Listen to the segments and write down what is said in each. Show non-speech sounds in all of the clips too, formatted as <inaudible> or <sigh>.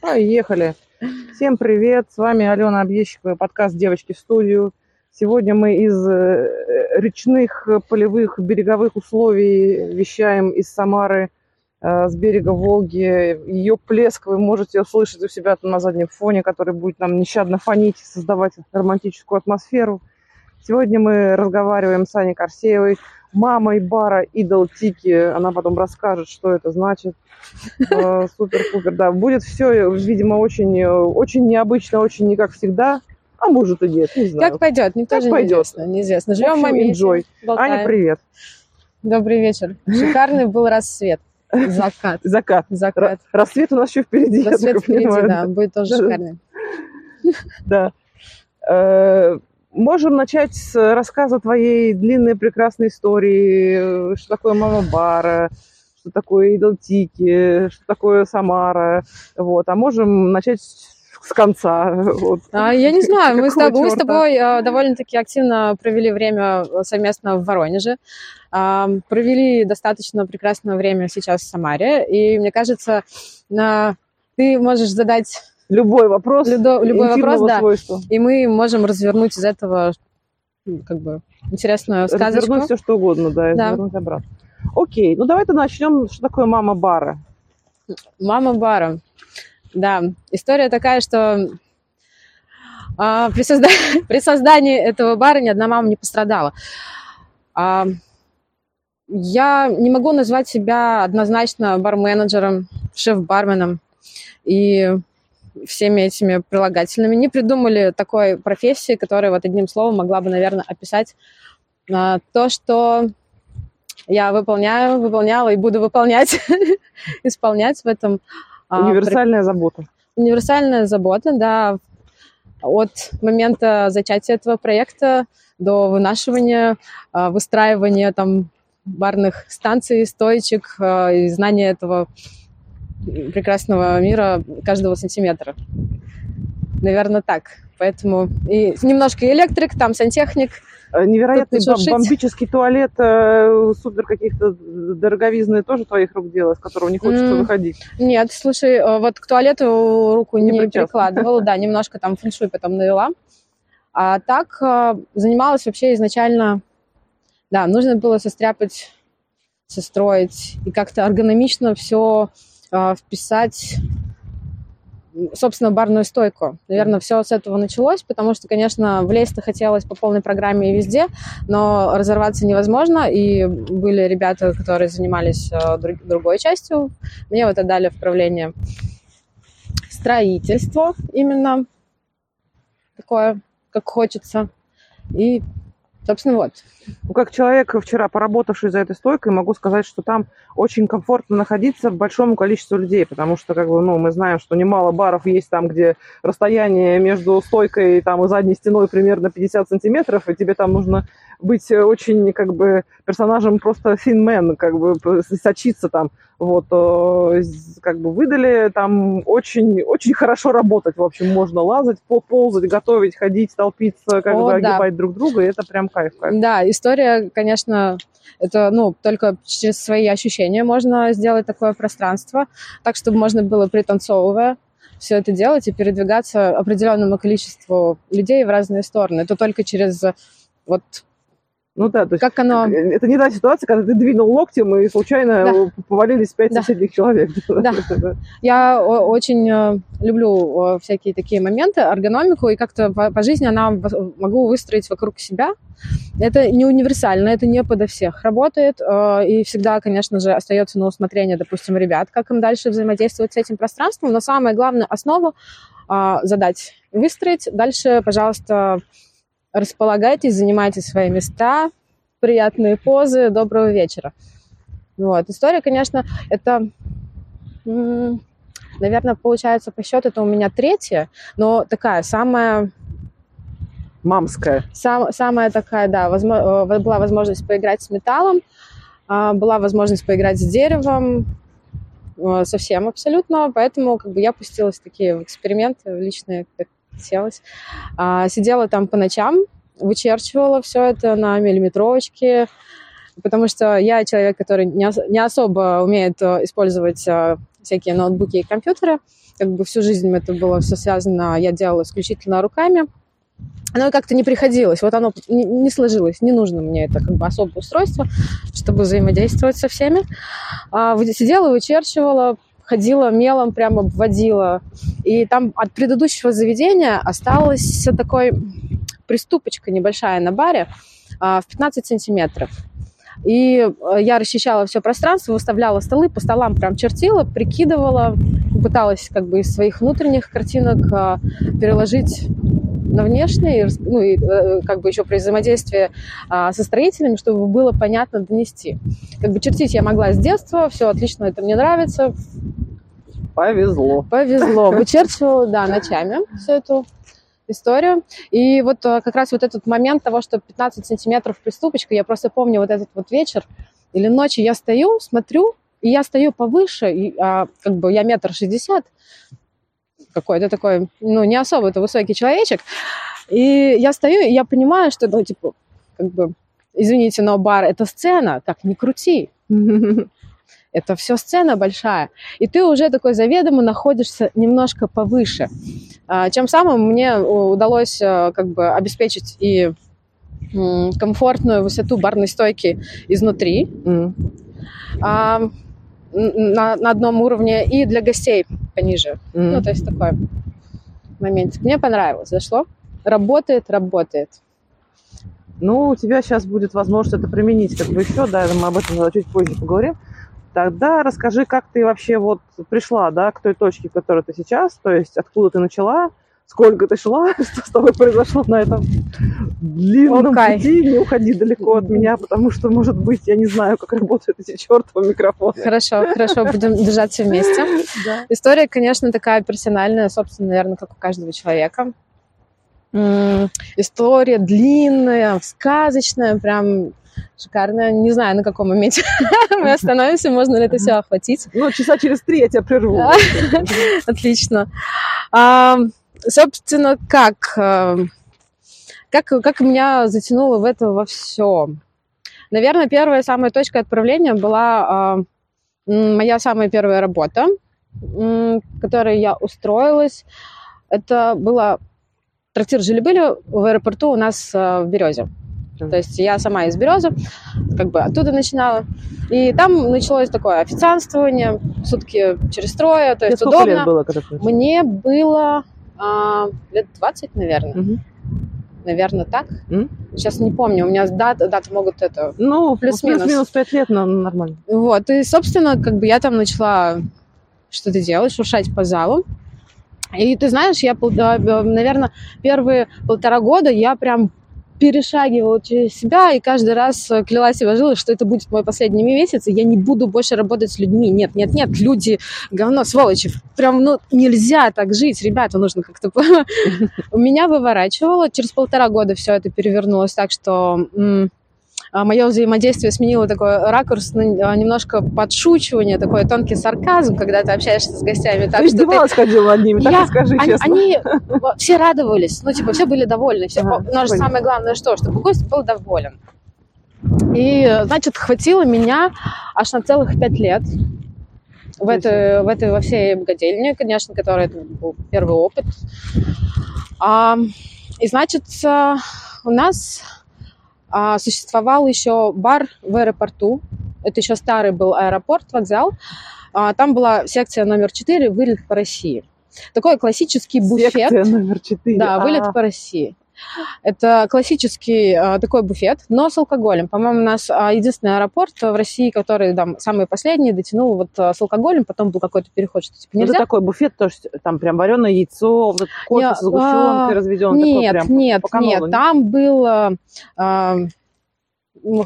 Поехали. Всем привет, с вами Алена Объездчикова, подкаст «Девочки в студию». Сегодня мы из э, речных, полевых, береговых условий вещаем из Самары э, с берега Волги. Ее плеск вы можете услышать у себя там на заднем фоне, который будет нам нещадно фонить, создавать романтическую атмосферу. Сегодня мы разговариваем с Аней Корсеевой, мамой бара Идол Тики. Она потом расскажет, что это значит. <laughs> Э, Супер-пупер, да. Будет все, видимо, очень, очень необычно, очень не как всегда. А может и нет, не знаю. Как пойдет, никто Как же пойдет. неизвестно. неизвестно. Живем в общем, моменте, enjoy. болтаем. Аня, привет. Добрый вечер. <laughs> Шикарный был рассвет. Закат. Закат. Закат. Р- Рассвет у нас еще впереди, Рассвет впереди, понимаю. да, будет тоже <laughs> шикарный. Да. Э, Можем начать с рассказа твоей длинной прекрасной истории, э, что такое мама бара, что такое идолтики, что такое Самара. Вот. А можем начать с конца. Вот. А, я не знаю, мы с, тобой, с тобой а, довольно-таки активно провели время совместно в Воронеже. А, провели достаточно прекрасное время сейчас в Самаре. И мне кажется, ты можешь задать, Любой вопрос, Людо- любой вопрос, да. свойства. и мы можем развернуть из этого как бы интересную сказочку. Развернуть все, что угодно, да, и Да. развернуть обратно. Окей, ну давай-то начнем, что такое мама бара. Мама бара. Да, история такая, что а, при, созда- <laughs> при создании этого бара ни одна мама не пострадала. А, я не могу назвать себя однозначно бар-менеджером, шеф-барменом и всеми этими прилагательными. Не придумали такой профессии, которая вот одним словом могла бы, наверное, описать а, то, что я выполняю, выполняла и буду выполнять, <laughs> исполнять в этом. а, Универсальная забота. универсальная забота, да, от момента зачатия этого проекта до вынашивания, а, выстраивания там барных станций, стоечек и знания этого прекрасного мира каждого сантиметра. Наверное, так. Поэтому и немножко электрик, там сантехник. Э, Невероятный бом- бомбический туалет, э, супер каких-то дороговизны тоже твоих рук дело, с которого не хочется М. выходить. Нет, слушай, э, вот к туалету руку Не не, прикладывала, да, немножко там фэншуй потом навела. А так э, занималась вообще изначально, да, нужно было состряпать, состроить и как-то эргономично все вписать, м, собственно, барную стойку. Наверное, все с этого началось, потому что, конечно, влезть-то хотелось по полной программе и везде, но разорваться невозможно, и были ребята, которые занимались друг- другой частью. Мне вот отдали в строительство именно такое, как хочется. И, собственно, вот. Ну, как человек, вчера поработавший за этой стойкой, могу сказать, что там очень комфортно находиться большому количеству людей, потому что, как бы, ну, мы знаем, что немало баров есть там, где расстояние между стойкой там, и задней стеной примерно 50 сантиметров, и тебе там нужно быть очень, как бы, персонажем просто финмен, как бы, сочиться там. Вот, э, как бы выдали там очень, очень хорошо работать, в общем, можно лазать, по- ползать, готовить, ходить, толпиться, как О, бы да. огибать друг друга, и это прям кайф, кайф. Да, история, конечно, это, ну, только через свои ощущения можно сделать такое пространство, так, чтобы можно было, пританцовывая, все это делать и передвигаться определенному количеству людей в разные стороны. Это только через вот Ну да, то есть как оно... Это не та ситуация, когда ты двинул локтем и случайно Да. повалились пять Да. соседних человек. <laughs> Да. Я очень э, люблю э, всякие такие моменты, эргономику, и как-то по, по жизни она могу выстроить вокруг себя. Это не универсально, это не подо всех работает, э, и всегда, конечно же, остается на усмотрение, допустим, ребят, как им дальше взаимодействовать с этим пространством, но самое главное, основу э, задать, выстроить. Дальше, пожалуйста, располагайтесь, занимайте свои места, приятные позы, доброго вечера. Вот. История, конечно, это наверное, получается по счету это у меня третья, но такая самая, Мамская. сам, самая такая, да, возможно, была возможность поиграть с металлом, а, была возможность поиграть с деревом, э, совсем абсолютно, поэтому как бы я пустилась в такие эксперименты личные, как хотелось. А, Сидела там по ночам, вычерчивала все это на миллиметровочке, потому что я человек, который не, ос- не особо умеет э, использовать э, всякие ноутбуки и компьютеры. Как бы всю жизнь это было все связано, я делала исключительно руками. Оно как-то не приходилось, вот оно не, сложилось, не нужно мне это как бы особое устройство, чтобы взаимодействовать со всеми. А, сидела, вычерчивала, ходила мелом, прямо обводила. И там от предыдущего заведения осталась такой приступочка небольшая на баре а, в 15 сантиметров. И э, я расчищала все пространство, выставляла столы, по столам прям чертила, прикидывала, пыталась как бы из своих внутренних картинок а, переложить на внешнее, ну и э, как бы еще при взаимодействии а, со строителями, чтобы было понятно донести. Как бы чертить я могла с детства, все отлично, это мне нравится. Повезло. Повезло. <laughs> Вычерчивала, да, ночами всю эту историю. И вот э, как раз вот этот момент того, что 15 сантиметров приступочка, я просто помню вот этот вот вечер или ночью я стою, смотрю, и я стою повыше, и, а, как бы я метр шестьдесят, какой-то такой, ну, не особо-то высокий человечек. И я стою, и я понимаю, что, ну, типа, как бы, извините, но бар — это сцена, так не крути. <laughs> Это все сцена большая. И ты уже такой заведомо находишься немножко повыше. А, чем самым мне удалось э, как бы обеспечить и комфортную высоту барной стойки изнутри. А, на, на одном уровне и для гостей пониже. Mm. Ну, то есть такой момент. Мне понравилось, зашло. Работает, работает. Ну, у тебя сейчас будет возможность это применить как бы еще, да, мы об этом чуть позже поговорим. Тогда расскажи, как ты вообще вот пришла, да, к той точке, в которой ты сейчас, то есть откуда ты начала, сколько ты шла, <laughs> что с тобой произошло на этом длинном okay. пути. Не уходи далеко от меня, потому что, может быть, я не знаю, как работают эти чертовы микрофоны. Хорошо, хорошо, будем держаться вместе. <laughs> Да. История, конечно, такая персональная, собственно, наверное, как у каждого человека. История длинная, сказочная, прям шикарная. Не знаю, на каком моменте <laughs> мы остановимся, можно ли это все охватить. Ну, часа через три я тебя прерву. <laughs> Отлично собственно, как, э, как, как меня затянуло в это во все? Наверное, первая самая точка отправления была э, моя самая первая работа, в которой я устроилась. Это было трактир жили-были в аэропорту у нас э, в Березе. То есть я сама из Березы, как бы оттуда начинала. И там началось такое официанствование, сутки через трое, то есть удобно. Лет было, когда Мне было а, лет 20, наверное. Угу. Наверное, так. Mm? Сейчас не помню. У меня даты, даты могут это... Ну, плюс-минус. Плюс-минус 5 лет, но нормально. Вот. И, собственно, как бы я там начала что-то делать, шуршать по залу. И ты знаешь, я, наверное, первые полтора года я прям перешагивала через себя и каждый раз э, клялась и вложилась, что это будет мой последний месяц, и я не буду больше работать с людьми. Нет, нет, нет, люди говно, сволочи. Прям, ну, нельзя так жить, ребята, нужно как-то... <laughs> У меня выворачивало. Через полтора года все это перевернулось так, что мое взаимодействие сменило такой ракурс, а, немножко подшучивание, такой тонкий сарказм, когда ты общаешься с гостями. Так, ты издевалась, что ты... ходила над ними, так я... скажи они, честно. Они <laughs> все радовались, ну, типа, все были довольны. Все... Ага, Но же самое главное, что, чтобы гость был доволен. И, значит, хватило меня аж на целых пять лет в этой, в этой во всей богадельне, конечно, которая это был первый опыт. А, и, значит, у нас а, существовал еще бар в аэропорту. Это еще старый был аэропорт, вокзал. А, там была секция номер 4 «Вылет по России». Такой классический буфет. Секция номер 4. Да, «Вылет а. по России». Это классический а, такой буфет, но с алкоголем. По-моему, у нас а, единственный аэропорт в России, который там самый последний, дотянул вот а, с алкоголем, потом был какой-то переход, что типа нельзя. Это такой буфет, то есть там прям вареное яйцо, вот кофе Я, с сгущенкой а, разведен. Нет, такой прям, нет, нет, там был а, а,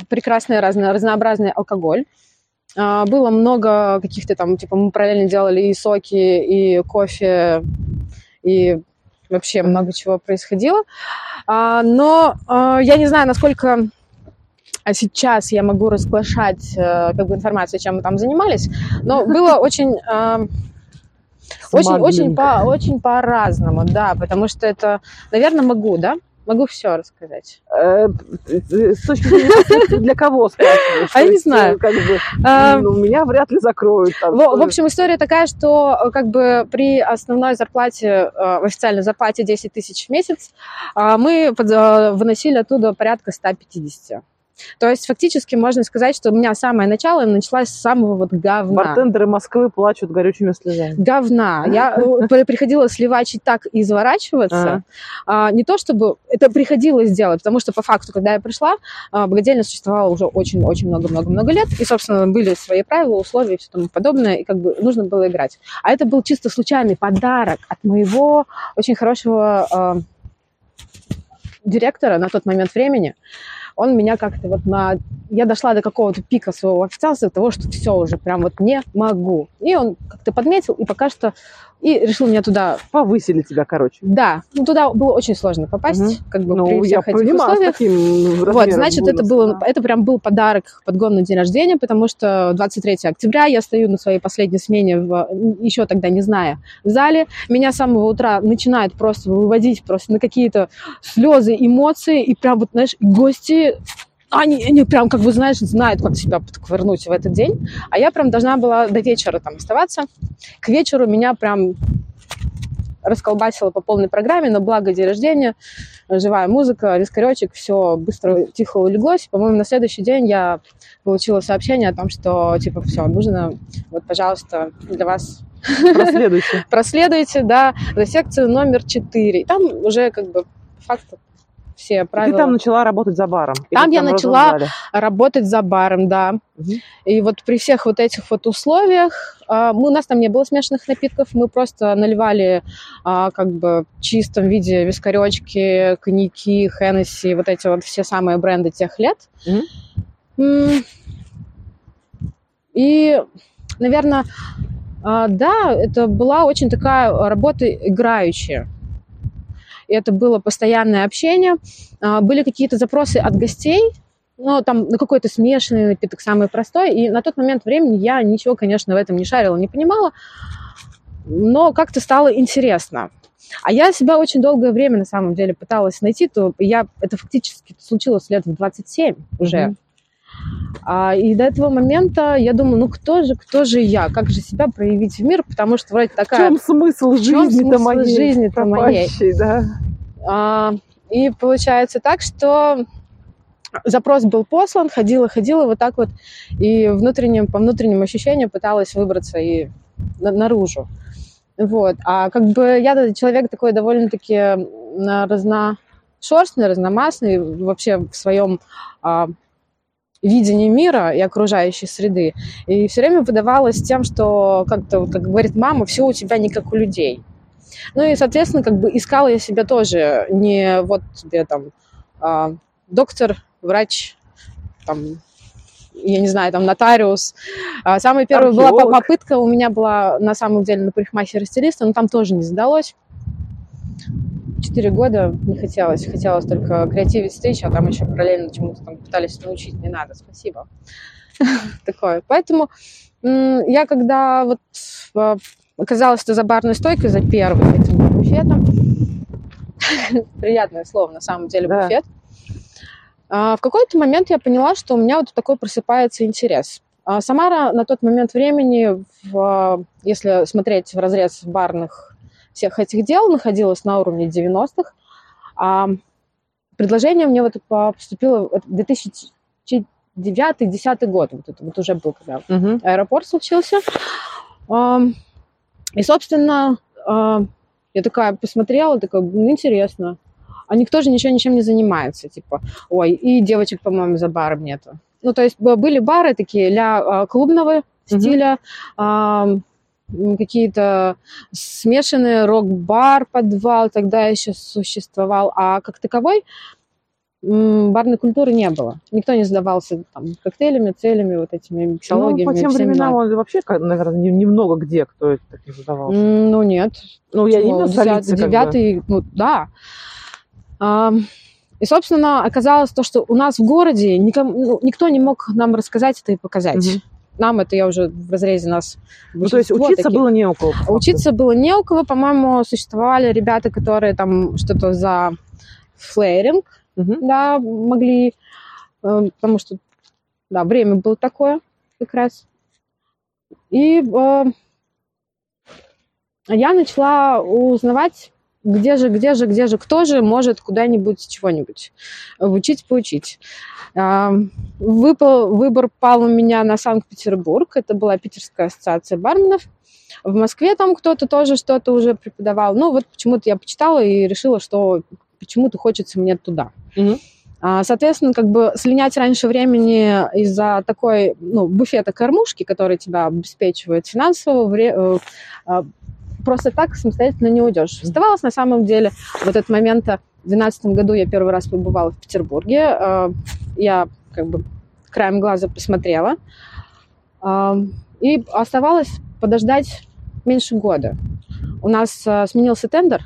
прекрасный разно, разнообразный алкоголь. Было много каких-то там, типа, мы параллельно делали и соки, и кофе, и вообще много чего происходило. А, но а, я не знаю, насколько сейчас я могу разглашать э, как бы информацию, чем мы там занимались, но <laughs> было очень очень, очень, по, очень по-разному, да, потому что это, наверное, могу, да? Могу все рассказать. С точки зрения для кого спрашиваешь? А я не есть, знаю. Как бы, А, ну, меня вряд ли закроют. там, В, общем, история такая, что э, как бы при основной зарплате, э, в официальной зарплате 10 тысяч в месяц, а, мы э, выносили оттуда порядка 150. То есть фактически можно сказать, что у меня самое начало началось с самого вот говна. Бартендеры Москвы плачут горючими слезами. говна. Я э, при- приходила сливачить так и изворачиваться. А, не то чтобы это приходилось делать, потому что по факту, когда я пришла, а, богадельня существовала уже очень-очень много-много-много лет, и, собственно, были свои правила, условия и все тому подобное, и как бы нужно было играть. А это был чисто случайный подарок от моего очень хорошего а, директора на тот момент времени. Он меня как-то вот на... Я дошла до какого-то пика своего официанства, того, что все уже прям вот не могу. И он как-то подметил, и пока что... И решил меня туда... Повысили тебя, короче. Да, ну туда было очень сложно попасть, Мгм. как бы Ну, при я всех этих понимаю, с условиях. таким Вот, значит, это, бонуса, было, да. это прям был подарок подгон на день рождения, потому что 23 октября я стою на своей последней смене, в, еще тогда не зная, в зале. Меня с самого утра начинают просто выводить просто на какие-то слезы, эмоции, и прям вот, знаешь, гости они, они прям, как бы, знаешь, знают, как себя подковырнуть в этот день. А я прям должна была до вечера там оставаться. К вечеру меня прям расколбасило по полной программе, но благо день рождения, живая музыка, вискаречек, все быстро, тихо улеглось. По-моему, на следующий день я получила сообщение о том, что, типа, все, нужно, вот, пожалуйста, для вас Проследуйте. <laughs> проследуйте, да, за секцию номер 4. И там уже, как бы, по факту все Ты правила. там начала работать за баром? Там я начала разгружали? работать за баром, да. Мгм. И вот при всех вот этих вот условиях а, мы, у нас там не было смешанных напитков, мы просто наливали а, как бы в чистом виде вискаречки, коньяки, Хеннесси, вот эти вот все самые бренды тех лет. М, И, наверное, а, да, это была очень такая работа играющая. Это было постоянное общение. А, Были какие-то запросы от гостей, ну, там, на какой-то смешанный напиток, самый простой. И на тот момент времени я ничего, конечно, в этом не шарила, не понимала. Но как-то стало интересно. А я себя очень долгое время, на самом деле, пыталась найти, то я, это фактически случилось лет в 27 уже. Мгм. А, и до этого момента я думаю, ну кто же, кто же я, как же себя проявить в мир, потому что вроде В такая... чем смысл жизни-то моей? жизни-то моей? да? А, и получается так, что запрос был послан, ходила, ходила вот так вот, и внутренним, по внутренним ощущениям пыталась выбраться и на- наружу. Вот. А как бы я человек такой довольно-таки разношерстный, разномастный вообще в своем а, видении мира и окружающей среды. И все время выдавалось тем, что, как-то, как говорит мама, все у тебя не как у людей. Ну и, соответственно, как бы искала я себя тоже не вот где там а, доктор, врач, там, я не знаю, там нотариус. А, Самая первая была Археолог. попытка у меня была на самом деле на парикмахера-стилиста, но там тоже не задалось. Четыре года не хотелось, хотелось только креативить встречи, а там еще параллельно чему-то там пытались научить, не надо, спасибо. <laughs> Такое. Поэтому я когда вот оказалась за барной стойкой, за первым этим буфетом, <laughs> приятное слово, на самом деле, Да. буфет, а, в какой-то момент я поняла, что у меня вот такой просыпается интерес. А Самара на тот момент времени, в, если смотреть в разрез барных всех этих дел, находилась на уровне 90-х. А предложение мне вот по- поступило в 2009-2010 год. Вот это вот уже был, когда Мгм. аэропорт случился. Ам, И, собственно, а, я такая посмотрела, такая, ну, интересно. А никто же ничего ничем не занимается, типа, ой, и девочек, по-моему, за баром нету. Ну, то есть были бары такие ля а, клубного стиля, м, какие-то смешанные рок-бар, подвал тогда еще существовал, а как таковой барной культуры не было. Никто не задавался там, коктейлями, целями, вот этими Ну, миксологиями. по тем временам он вообще, наверное, не- немного где кто это так не задавался. М, Ну, нет. Ну, я именно бы. девятый, ну, да. Ам, И, собственно, оказалось то, что у нас в городе никому, ну, никто не мог нам рассказать это и показать. Мгм. Нам это я уже в разрезе нас. Ну, то есть учиться таких. было не у кого. Учиться было не у кого, по-моему, существовали ребята, которые там что-то за флейринг, Мгм. да, могли, э, потому что, да, время было такое как раз. И э, я начала узнавать, где же, где же, где же, кто же может куда-нибудь чего-нибудь учить, поучить. Выпал, выбор пал у меня на Санкт-Петербург. Это была Питерская ассоциация барменов. В Москве там кто-то тоже что-то уже преподавал. Ну, вот почему-то я почитала и решила, что почему-то хочется мне туда. А, Соответственно, как бы слинять раньше времени из-за такой, ну, буфета кормушки, который тебя обеспечивает финансово, вре- э, а, просто так самостоятельно не уйдешь. Оставалось на самом деле в этот момент, в 2012 году я первый раз побывала в Петербурге, э, я как бы краем глаза посмотрела, а, и оставалось подождать меньше года. У нас э, сменился тендер,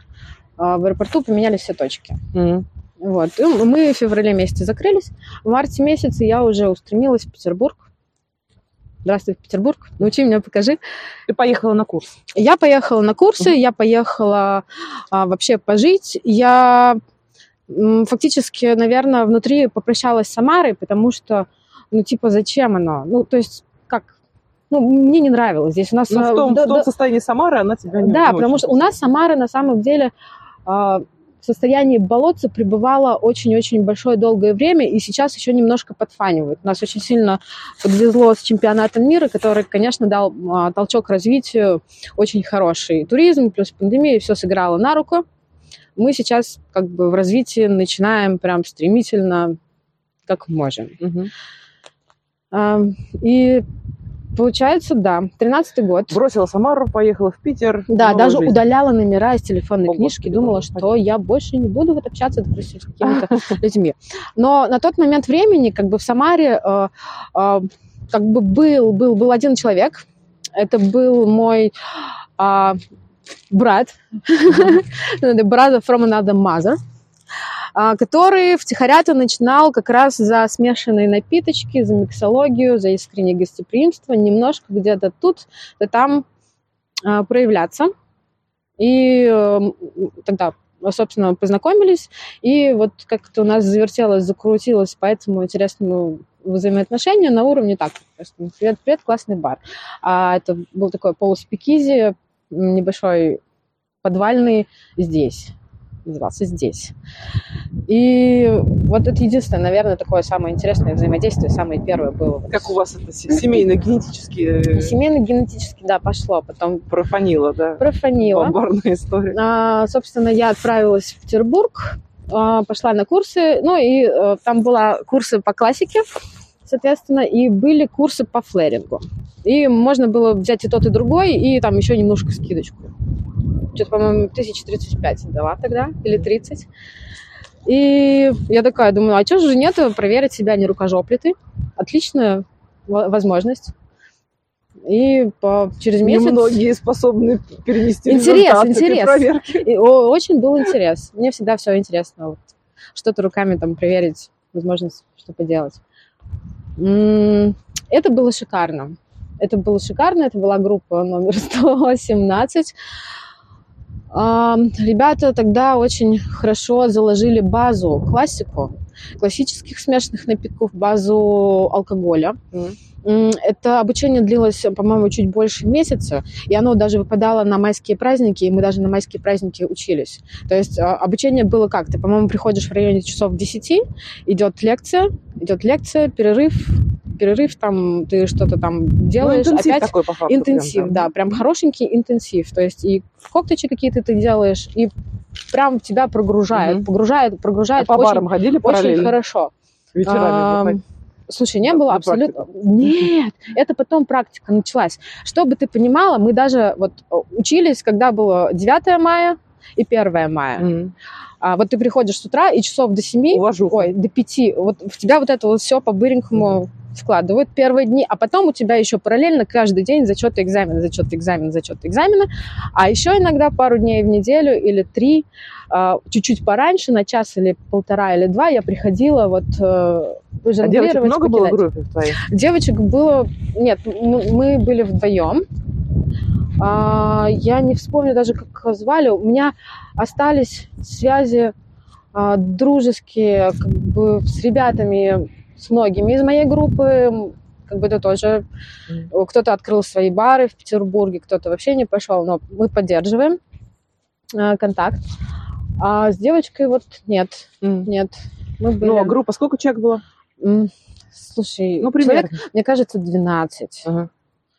в аэропорту поменялись все точки. Мгм. Вот. И мы в феврале месяце закрылись. В марте месяце я уже устремилась в Петербург. Здравствуй, Петербург. Научи меня, покажи. Ты поехала на курс. Я поехала на курсы, я поехала а, вообще пожить. Я фактически, наверное, внутри попрощалась с Самарой, потому что, ну, типа, зачем оно? Ну, то есть, как? Ну, мне не нравилось здесь. У нас... Но а, в том, да- в том да- состоянии Самары она тебя не да, не потому что у нас Самара на самом деле а, в состоянии болотца пребывала очень-очень большое долгое время, и сейчас еще немножко подфанивает. Нас очень сильно подвезло с чемпионатом мира, который, конечно, дал а, толчок развитию очень хороший. Туризм плюс пандемия, все сыграло на руку. Мы сейчас как бы в развитии начинаем прям стремительно, как можем. А, и получается, да, 13-й год. Бросила Самару, поехала в Питер. Да, даже жизнь. удаляла номера из телефонной О, книжки, думала, что я больше не буду вот общаться допустим, с какими-то <laughs> людьми. Но на тот момент времени, как бы в Самаре, э, э, как бы был, был, был один человек. Это был мой а, брат, <laughs> брат from another mother, который втихаря-то начинал как раз за смешанные напиточки, за миксологию, за искреннее гостеприимство, немножко где-то тут, да там а, проявляться. И тогда, собственно, познакомились, и вот как-то у нас завертелось, закрутилось по этому интересному взаимоотношению на уровне так, ну, привет, привет, классный бар. А это был такой полуспикизи, небольшой подвальный здесь, назывался здесь. И вот это единственное, наверное, такое самое интересное взаимодействие, самое первое было. Как у вас это се- семейно-генетически Семейно-генетически, да, пошло, потом профанило, да? профанило. Бомбарная история. А, собственно, я отправилась в Петербург, а, пошла на курсы, ну и э, там была курсы по классике, соответственно, и были курсы по флерингу. И можно было взять и тот, и другой, и там еще немножко скидочку. Что-то, по-моему, 1035 дала тогда, или 30. И я такая думаю, а что же нет, проверить себя не рукожоплитой. Отличная во- возможность. И по, через месяц... Немногие способны перенести Интерес, интерес. проверки. И о- очень был интерес. Мне всегда все интересно. Вот. Что-то руками там проверить, возможность что поделать. М, Это было шикарно. Это было шикарно. Это была группа номер 117. Ребята тогда очень хорошо заложили базу, классику классических смешанных напитков, базу алкоголя. М, Это обучение длилось, по-моему, чуть больше месяца, и оно даже выпадало на майские праздники, и мы даже на майские праздники учились. То есть а, обучение было как? Ты, по-моему, приходишь в районе часов 10, идет лекция, идет лекция, перерыв, перерыв, там ты что-то там делаешь, ну, интенсив опять такой, по факту. интенсив, прям, да, прям хорошенький интенсив. То есть и коктейли какие-то ты делаешь, и прям тебя прогружает, Мгм. прогружает, А по очень, барам ходили очень параллельно? хорошо. Вечерами бухать? Слушай, не Да, было абсолютно... Нет, это потом практика началась. Чтобы ты понимала, мы даже вот э, учились, когда было 9 мая и 1 мая. Мгм. А вот ты приходишь с утра и часов до 7, Уважуха. ой, до 5, вот в тебя вот это вот все по-быренькому вкладывают первые дни, а потом у тебя еще параллельно каждый день зачеты экзамены, зачеты экзамены, зачеты экзамены, а еще иногда пару дней в неделю или три, а, чуть-чуть пораньше, на час или полтора или два я приходила вот э, А девочек много было в покидать. группе в твоей? Девочек было... Нет, м- мы были вдвоем. А, я не вспомню даже, как звали. У меня остались связи а, дружеские, как бы с ребятами, с многими из моей группы. Как бы это тоже кто-то открыл свои бары в Петербурге, кто-то вообще не пошел, но мы поддерживаем а, контакт. А с девочкой вот нет, М. нет. Мы были... Ну, а группа сколько человек было? Слушай, Ну, человек, примерно. мне кажется, 12. Ага.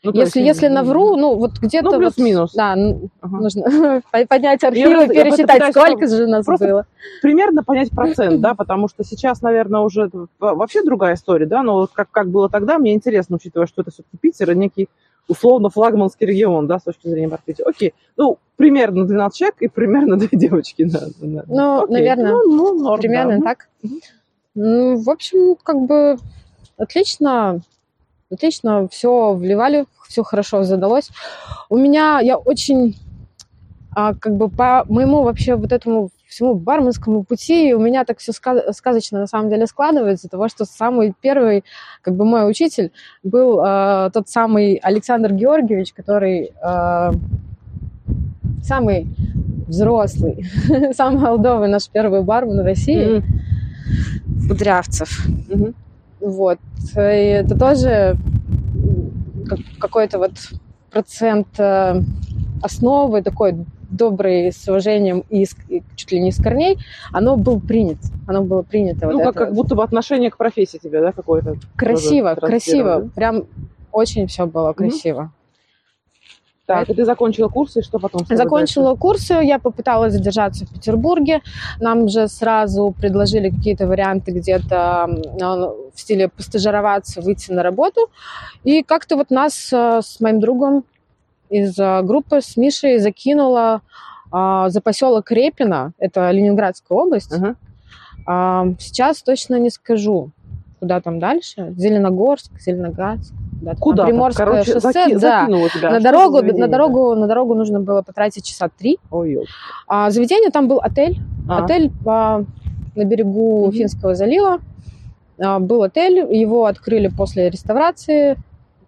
Ну, то есть, если, если навру, ну вот где-то Ну, вот- плюс-минус. Да, н- Ага. нужно <laughs> по- поднять архивы, я пересчитать, сколько же нас просто- было. примерно понять процент, <laughs> да, потому что сейчас, наверное, уже вообще другая история, да, но вот как, как было тогда, мне интересно, учитывая, что это все-таки Питер, и некий условно флагманский регион, да, с точки зрения маркетинга. Окей, ну, примерно 12 человек и примерно две <laughs> девочки, да. да, да. Ну, Окей. наверное, Ну, ну, норм, Примерно да. так. Мгм. Ну, в общем, как бы отлично, отлично все вливали, все хорошо задалось. У меня, я очень, а, как бы по моему вообще вот этому всему барменскому пути, у меня так все сказочно на самом деле складывается, того, что самый первый, как бы мой учитель был а, тот самый Александр Георгиевич, который а, самый взрослый, <laughs> самый молодой наш первый бармен в России. Кудрявцев. Мгм. Вот. И это тоже как- какой-то вот процент э, основы такой добрый, с уважением и, с- и чуть ли не с корней, оно было принято. Оно было принято. Ну, вот как, как вот. будто бы отношение к профессии тебе, да, какое-то. Красиво, красиво. Прям очень все было красиво. Так, и ты закончила курсы, что потом? Закончила курсы, я попыталась задержаться в Петербурге. Нам же сразу предложили какие-то варианты где-то в стиле постажироваться, выйти на работу. И как-то вот нас э, с моим другом из э, группы, с Мишей, закинуло а, за поселок Репино, это Ленинградская область. дальше? Ага. А, Сейчас точно не скажу, куда там дальше. Зеленогорск, Зеленоградск. Куда? Приморское Короче, шоссе, заки- да. тебя. На дорогу, на дорогу, на дорогу нужно было потратить часа три. Ой. А заведение там был отель, А. отель по, на берегу Мгм. Финского залива. А, был отель, его открыли после реставрации.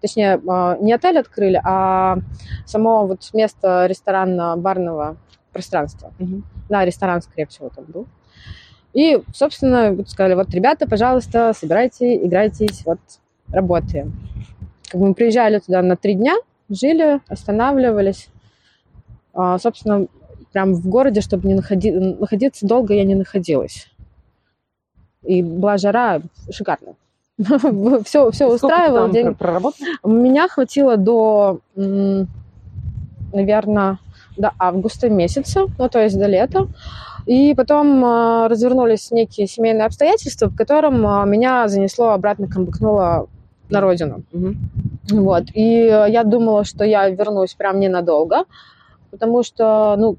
Точнее, а, не отель открыли, а само вот место ресторанно-барного пространства. Мгм. Да, ресторан, скорее всего, там был. И, собственно, сказали, вот, ребята, пожалуйста, собирайте, играйтесь, вот, работаем. Как бы мы приезжали туда на три дня, жили, останавливались. А, собственно, прям в городе, чтобы не находи- находиться долго, я не находилась. И была жара шикарно. Все, все устраивало. день- меня хватило до, наверное, до августа месяца, ну, то есть до лета. И потом э, развернулись некие семейные обстоятельства, в котором э, меня занесло обратно, камбэкнуло на родину. Мгм. Вот. И я думала, что я вернусь прям ненадолго, потому что, ну,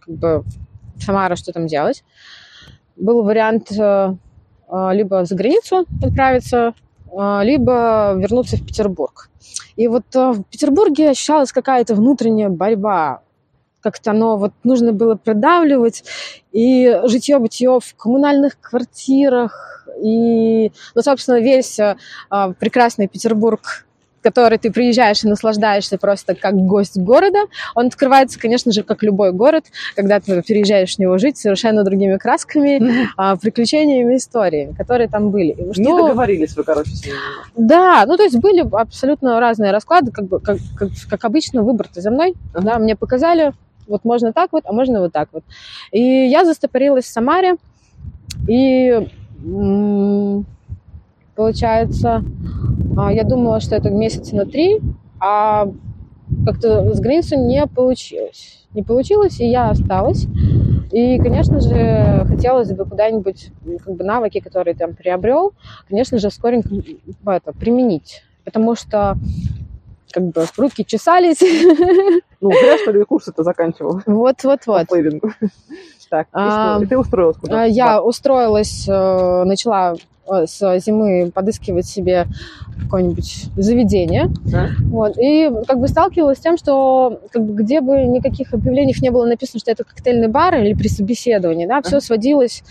как бы, Самара, что там делать? Был вариант э, э, либо за границу отправиться, э, либо вернуться в Петербург. И вот в Петербурге ощущалась какая-то внутренняя борьба. Как-то оно вот нужно было продавливать. И житье-бытие в коммунальных квартирах. И, ну, собственно, весь э, а, прекрасный Петербург, который ты приезжаешь и наслаждаешься просто как гость города. Он открывается, конечно же, как любой город, когда ты переезжаешь в него жить совершенно другими красками, <laughs> а, приключениями, историями, которые там были. И Не что- договорились вы, короче, с ними. да, ну то есть были абсолютно разные расклады, как бы как, как, как обычно выбор-то за мной, Ага. да, мне показали, вот можно так вот, а можно вот так вот. И я застопорилась в Самаре, и получается, а, я думала, что это месяца на три, а как-то с границей не получилось. Не получилось, и я осталась. И, конечно же, хотелось бы куда-нибудь м, как бы навыки, которые там приобрел, конечно же, скоренько это, применить. Потому что как бы руки чесались. Ну, зря, что ли, курсы-то заканчивал Вот-вот-вот. по плейвингу. Так, А, ты устроилась куда? А, Я устроилась, э, начала э, с зимы подыскивать себе какое-нибудь заведение. Да. Вот. И как бы сталкивалась с тем, что как бы, где бы никаких объявлений не было написано, что это коктейльный бар или при собеседовании, да, все сводилось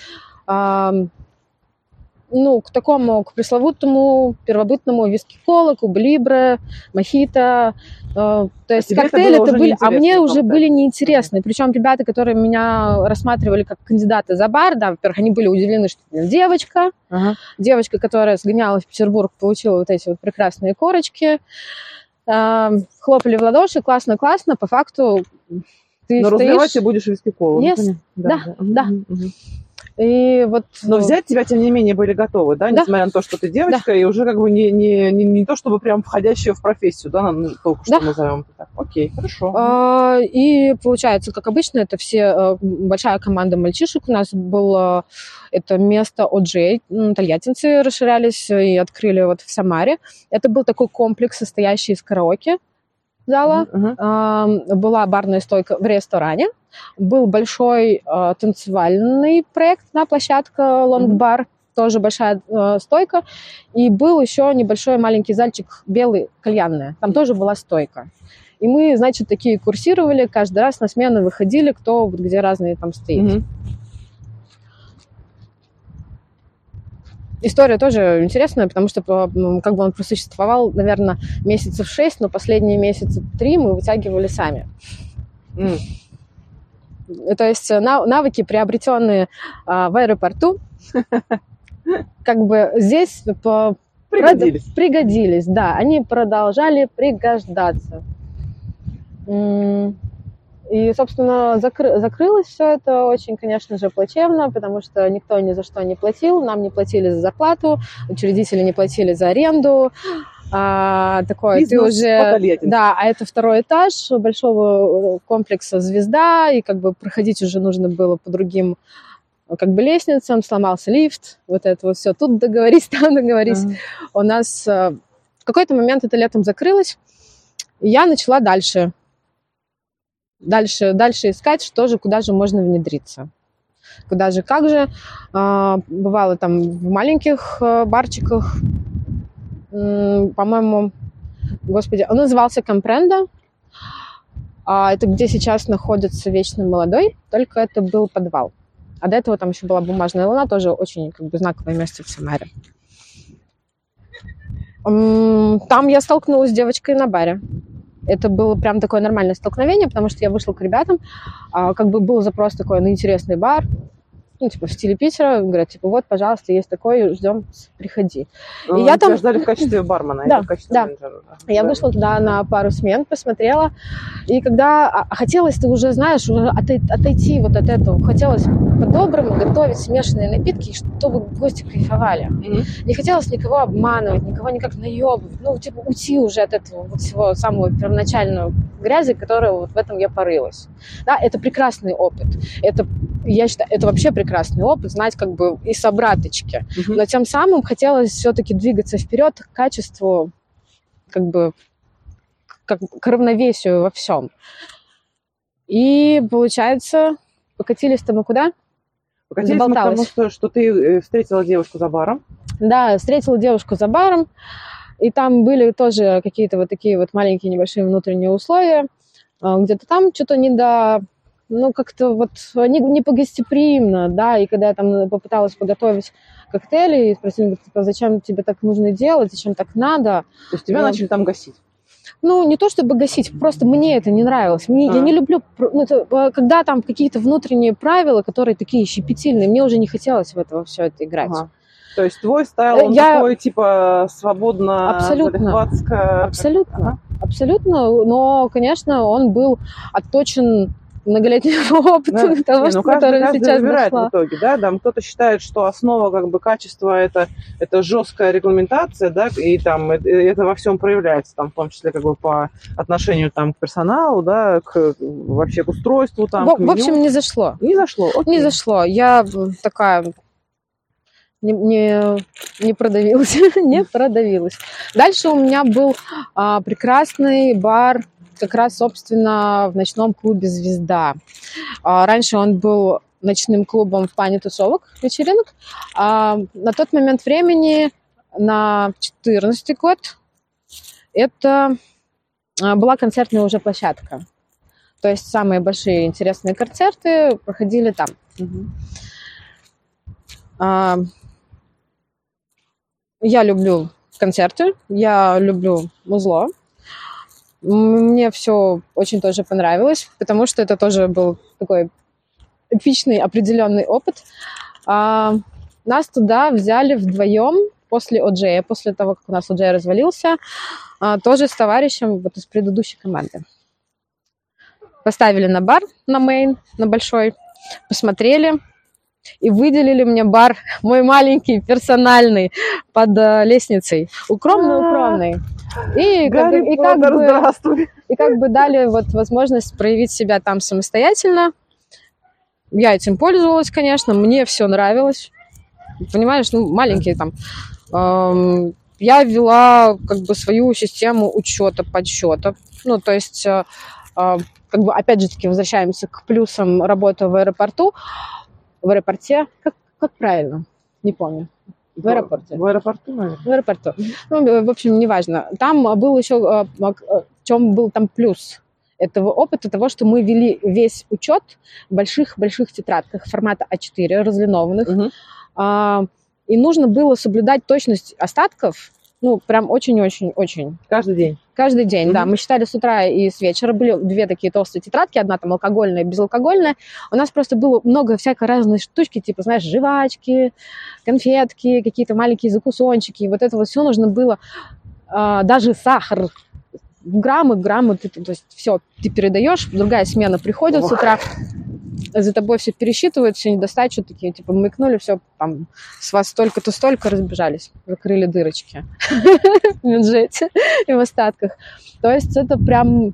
ну, к такому, к пресловутому первобытному виски кола, куба либре, мохито. Э, то есть это коктейли это были, а мне уже как-то? были неинтересны. Причем ребята, которые меня рассматривали как кандидата за бар, да, во-первых, они были удивлены, что девочка, Ага. девочка, которая сгоняла в Петербург, получила вот эти вот прекрасные корочки, Э, хлопали в ладоши, классно, классно, по факту ты Но стоишь, разливать ты будешь виски колу. Yes. понятно. Да, Мгм, да. мгм. И вот... Но э, взять тебя, тем не менее, были готовы, да, Да. несмотря на то, что ты девочка, и уже как бы не, не, не, не то, чтобы прям входящая в профессию, да, только что Да. назовем так. Окей, хорошо. А, И получается, как обычно, это все э, большая команда мальчишек. У нас было это место OJ, тольяттинцы расширялись и открыли вот в Самаре. Это был такой комплекс, состоящий из караоке зала. Мгм. А, Была барная стойка в ресторане. Был большой э, танцевальный проект на Long Мгм. Bar, тоже большая э, стойка. И был еще небольшой маленький зальчик белый, кальянная. Там тоже была стойка. И мы, значит, такие курсировали, каждый раз на смену выходили, кто вот где разные там стоит. Мгм. История тоже интересная, потому что как бы он просуществовал, наверное, месяцев шесть, но последние месяца три мы вытягивали сами. Э, То есть на- навыки, приобретенные а, в аэропорту, <laughs> как бы здесь по- Пригодились. пригодились, да, они продолжали пригождаться. И, собственно, закры- закрылось все это очень, конечно же, плачевно, потому что никто ни за что не платил, нам не платили за зарплату, учредители не платили за аренду. А, такое, ты Бизнес уже... по-тольяттински. Да, а это второй этаж большого э, комплекса «Звезда», и как бы проходить уже нужно было по другим э, как бы лестницам, сломался лифт, вот это вот все. Тут договорись, <laughs> там договорись Ага. у нас э, в какой-то момент это летом закрылось, и я начала дальше, дальше, дальше искать, что же, куда же можно внедриться. Куда же, как же. А, Бывало там в маленьких э, барчиках, по-моему, господи, он назывался Компренда. А это где сейчас находится Вечно Молодой, только это был подвал. А до этого там еще была Бумажная Луна, тоже очень как бы знаковое место в Самаре. Там я столкнулась с девочкой на баре. Это было прям такое нормальное столкновение, потому что я вышла к ребятам, а, как бы был запрос такой на интересный бар, ну, типа, в стиле Питера, говорят, типа, вот, пожалуйста, есть такой, ждем, приходи. Ну, И я там- ждали в качестве бармена, Да, или в качестве да. менеджера. Я Да. вышла туда на пару смен, посмотрела, и когда а, хотелось, ты уже знаешь, уже отой- отойти вот от этого, хотелось по-доброму готовить смешанные напитки, чтобы гости кайфовали. Мгм. Не хотелось никого обманывать, никого никак наебывать, ну, типа, уйти уже от этого вот всего самого первоначального грязи, которая вот в этом я порылась. Да, это прекрасный опыт. Это, я считаю, это вообще прекрасный опыт, знать как бы и с обраточки. Мгм. Но тем самым хотелось все-таки двигаться вперед к качеству, как бы как, к равновесию во всем. И получается, покатились-то мы куда? Покатились мы к тому, заболталась. что, что ты э, встретила девушку за баром. Да, встретила девушку за баром, и там были тоже какие-то вот такие вот маленькие небольшие внутренние условия. А, Где-то там что-то не до... Ну, как-то вот не, не по-гостеприимно, да, и когда я там попыталась поготовить коктейли, и спросили, типа, зачем тебе так нужно делать, зачем так надо, То есть тебя Да. начали там гасить. Ну, не то чтобы гасить, просто мне это не нравилось. Мне, А. Я не люблю, ну, это, э, когда там какие-то внутренние правила, которые такие щепетильные, мне уже не хотелось в это все это играть. Ага. То есть твой стайл, Э, он я- такой, типа, свободно, Абсолютно. Абсолютно, Ага. абсолютно. Но, конечно, он был отточен многолетним <laughs> опытом Да. того, Не, что, ну, каждый, который каждый сейчас выбирает дошла. в итоге, да, там кто-то считает, что основа как бы качества это, это жесткая регламентация, да, и там это, это во всем проявляется, там, в том числе как бы по отношению там к персоналу, да, к вообще к устройству там, В, к в меню. общем, не зашло. не зашло, окей. Не зашло. Я м, такая не, не, не продавилась, <laughs> не продавилась. Дальше у меня был а, прекрасный бар, как раз, собственно, в ночном клубе «Звезда». А, раньше он был ночным клубом в плане тусовок, вечеринок. А, на тот момент времени, на 14 год, это а, была концертная уже площадка. То есть самые большие интересные концерты проходили там. Мгм. А, я люблю концерты, я люблю музло. Мне все очень тоже понравилось, потому что это тоже был такой эпичный определенный опыт. А, нас туда взяли вдвоем после OJ, после того, как у нас OJ развалился, а, тоже с товарищем вот из предыдущей команды. Поставили на бар, на мейн, на большой, посмотрели, и выделили мне бар <laughs> мой маленький, персональный, под э, лестницей. Укромный-укромный. И, как, бы, и, как бы, и как бы дали вот возможность проявить себя там самостоятельно. Я этим пользовалась, конечно, мне все нравилось. Понимаешь, ну, маленькие там. Эм, я ввела как бы свою систему учета, подсчета. Ну, то есть, э, э, как бы, опять же таки, возвращаемся к плюсам работы в аэропорту в аэропорте. Как, как правильно? Не помню. В аэропорте. В аэропорту, наверное. В аэропорту. Ну, в общем, неважно. Там был еще, а, в чем был там плюс этого опыта, того, что мы вели весь учет в больших-больших тетрадках формата А4, разлинованных. Угу. А, и нужно было соблюдать точность остатков ну, прям очень-очень-очень. Каждый день? Каждый день, mm-hmm. да. Мы считали с утра и с вечера. Были две такие толстые тетрадки. Одна там алкогольная, безалкогольная. У нас просто было много всякой разной штучки, типа, знаешь, жвачки, конфетки, какие-то маленькие закусончики. И вот это вот все нужно было. А, даже сахар граммы, граммы, ты, то есть все, ты передаешь, другая смена приходит Ох. с утра, за тобой все пересчитывают, все недостачу, такие, типа, мыкнули, все, там, с вас столько-то столько, разбежались, закрыли дырочки <laughs> в бюджете и в остатках. То есть это прям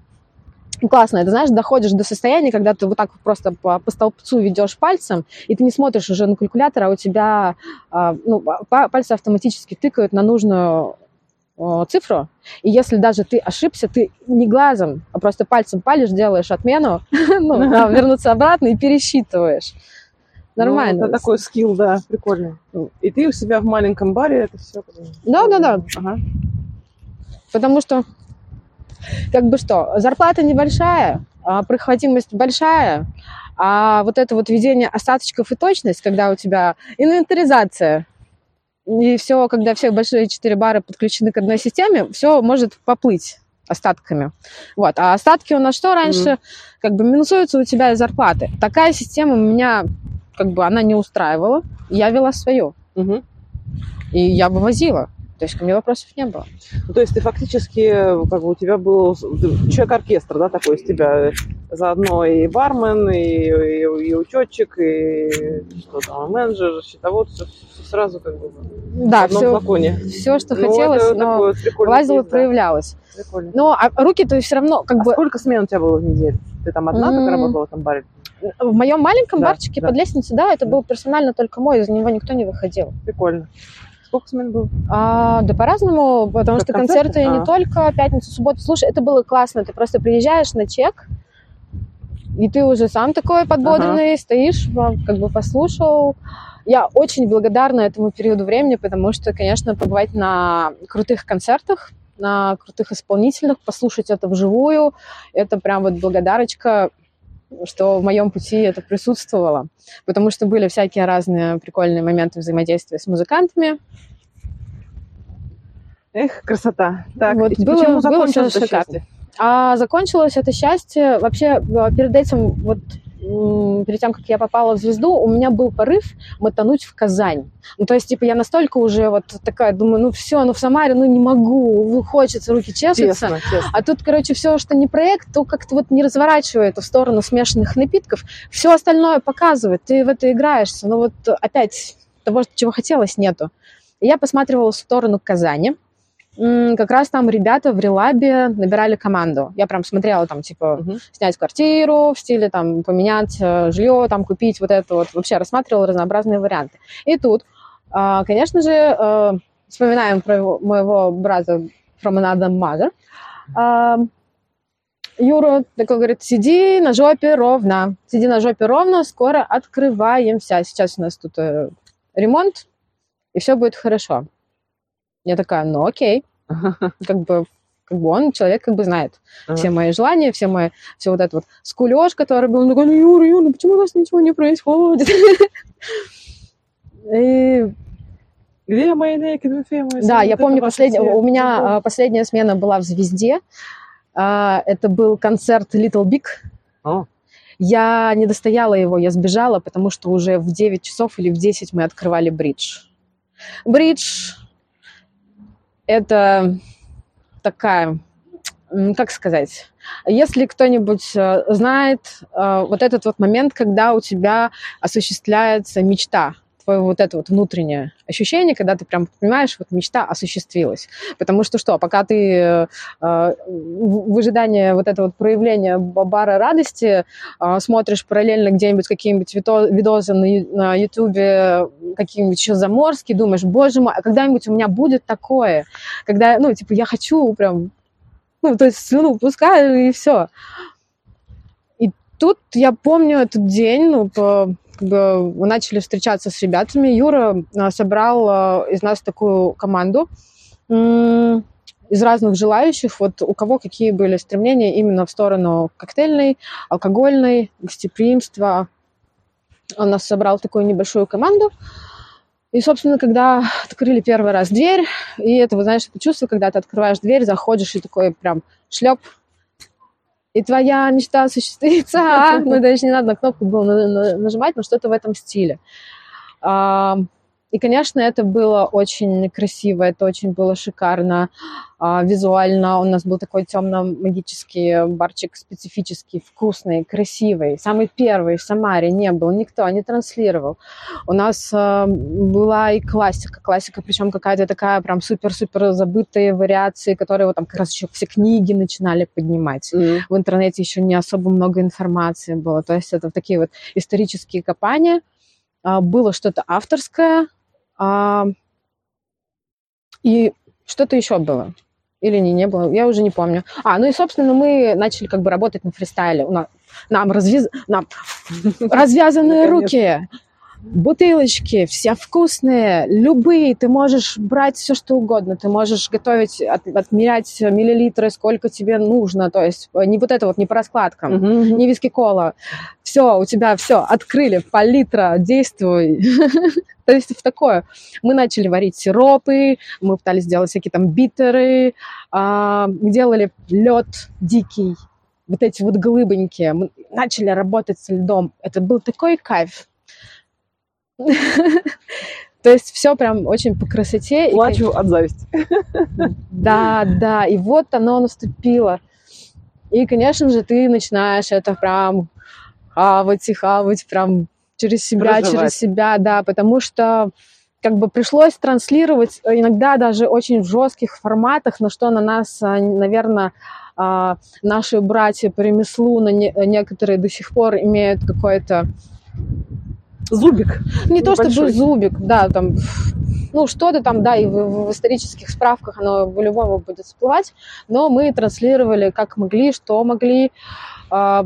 классно. Это, знаешь, доходишь до состояния, когда ты вот так просто по, по столбцу ведешь пальцем, и ты не смотришь уже на калькулятор, а у тебя а, ну, пальцы автоматически тыкают на нужную цифру, и если даже ты ошибся, ты не глазом, а просто пальцем палишь, делаешь отмену, <laughs> ну, да, вернуться обратно и пересчитываешь. Нормально. Ну, это такой скилл, да, прикольный. И ты у себя в маленьком баре это все. Да, да, да. Ага. Потому что, как бы что, зарплата небольшая, а прохватимость большая, а вот это вот ведение остаточков и точность, когда у тебя инвентаризация и все, когда все большие четыре бара подключены к одной системе, все может поплыть остатками. Вот. А остатки у нас что раньше? Mm-hmm. Как бы минусуются у тебя из зарплаты. Такая система меня, как бы, она не устраивала. Я вела свою. Mm-hmm. И я вывозила. То есть ко мне вопросов не было. Ну, то есть ты фактически, как бы у тебя был человек-оркестр, да, такой из тебя заодно и бармен, и, и, и учетчик, и что там, менеджер, счетовод, все, все сразу как бы да, в одном все, флаконе. Все, что ну, хотелось, но лазило, проявлялось. Прикольно. Но а руки-то все равно как а бы... сколько смен у тебя было в неделю? Ты там одна mm-hmm. так работала в этом баре? В моем маленьком да, барчике да. под лестницей, да, это да. был персонально только мой, из него никто не выходил. Прикольно. Сколько смен было? А, да по-разному, потому как что концерты, концерты а. не только пятницу, субботу. Слушай, это было классно. Ты просто приезжаешь на чек, и ты уже сам такой подбодренный, ага. стоишь, как бы послушал. Я очень благодарна этому периоду времени, потому что, конечно, побывать на крутых концертах, на крутых исполнителях, послушать это вживую, это прям вот благодарочка что в моем пути это присутствовало, потому что были всякие разные прикольные моменты взаимодействия с музыкантами. Эх, красота. Так, вот было, почему закончилось было это счастье? А закончилось это счастье вообще а, перед этим вот перед тем, как я попала в «Звезду», у меня был порыв мотануть в Казань. Ну, то есть, типа, я настолько уже вот такая, думаю, ну все, ну в Самаре, ну не могу, хочется, руки чешутся. Честно, честно. А тут, короче, все, что не проект, то как-то вот не разворачивает в сторону смешанных напитков. Все остальное показывает, ты в это играешься. Но вот опять того, чего хотелось, нету. я посматривала в сторону Казани, как раз там ребята в релабе набирали команду. Я прям смотрела там, типа, uh-huh. снять квартиру в стиле, там, поменять э, жилье, там, купить вот это вот. Вообще рассматривала разнообразные варианты. И тут, э, конечно же, э, вспоминаем про его, моего брата from another mother. Э, Юра такой говорит, сиди на жопе ровно, сиди на жопе ровно, скоро открываемся. Сейчас у нас тут э, ремонт, и все будет хорошо. Я такая, ну окей. <laughs> Как бы как бы он человек как бы знает ага. все мои желания, все мои, все вот это вот скулеж, который был, он такой, ну, Юра, Юра, ну почему у нас ничего не происходит? <laughs> И Где мои naked famous? Да, я помню, последняя, у меня а, последняя смена была в «Звезде». А, Это был концерт Little Big. О, Я не достояла его, я сбежала, потому что уже в 9 часов или в 10 мы открывали бридж. Бридж – это такая, как сказать, если кто-нибудь э, знает э, вот этот вот момент, когда у тебя осуществляется мечта, твое вот это вот внутреннее ощущение, когда ты прям понимаешь, вот мечта осуществилась. Потому что что, пока ты э, в ожидании вот этого вот проявления бара радости э, смотришь параллельно где-нибудь какие-нибудь видосы на Ютубе, какие-нибудь еще заморские, думаешь, боже мой, а когда-нибудь у меня будет такое, когда, ну, типа, я хочу прям, ну, то есть слюну пускаю и все. И тут я помню этот день, ну, по- как бы мы начали встречаться с ребятами. Юра а, собрал а, из нас такую команду из разных желающих, вот у кого какие были стремления именно в сторону коктейльной, алкогольной, гостеприимства. Он нас собрал такую небольшую команду. И, собственно, когда открыли первый раз дверь, и это, вы знаешь, это чувство, когда ты открываешь дверь, заходишь и такой прям шлеп, и твоя мечта осуществится. <laughs> А, Ну, даже не надо на кнопку было на- на- нажимать, но что-то в этом стиле. И, конечно, это было очень красиво, это очень было шикарно а, визуально. У нас был такой темно-магический барчик, специфический, вкусный, красивый. Самый первый в Самаре не был, никто не транслировал. У нас а, была и классика, классика, причем какая-то такая прям супер-супер забытые вариации, которые вот там как раз еще все книги начинали поднимать м. в интернете еще не особо много информации было. То есть это такие вот исторические копания. А, Было что-то авторское. А, И что-то еще было. Или не, не было, я уже не помню. А, ну и, собственно, мы начали как бы работать на фристайле. У нас, нам, развяз... нам <laughs> развязанные руки, бутылочки, все вкусные, любые. Ты можешь брать все, что угодно. Ты можешь готовить, от- отмерять миллилитры, сколько тебе нужно. То есть э, не вот это вот, не по раскладкам, Мгм. не виски кола. Все, у тебя все, открыли, пол-литра, действуй. <laughs> То есть в такое. Мы начали варить сиропы, мы пытались сделать всякие там битеры, а, делали лед дикий, вот эти вот глыбоньки. Мы начали работать со льдом. Это был такой кайф. <laughs> То есть все прям очень по красоте. И, Плачу от зависти. да, да, и вот оно наступило. И, конечно же, ты начинаешь это прям хавать и хавать прям через себя, Проживать. через себя, да, потому что как бы пришлось транслировать э, иногда даже очень в жестких форматах, на что на нас, наверное, наши братья по ремеслу, на не- некоторые до сих пор имеют какое-то Зубик. не то чтобы зубик, да, там, ну, что-то там, да, и в, в исторических справках оно по-любому будет всплывать, но мы транслировали как могли, что могли. А,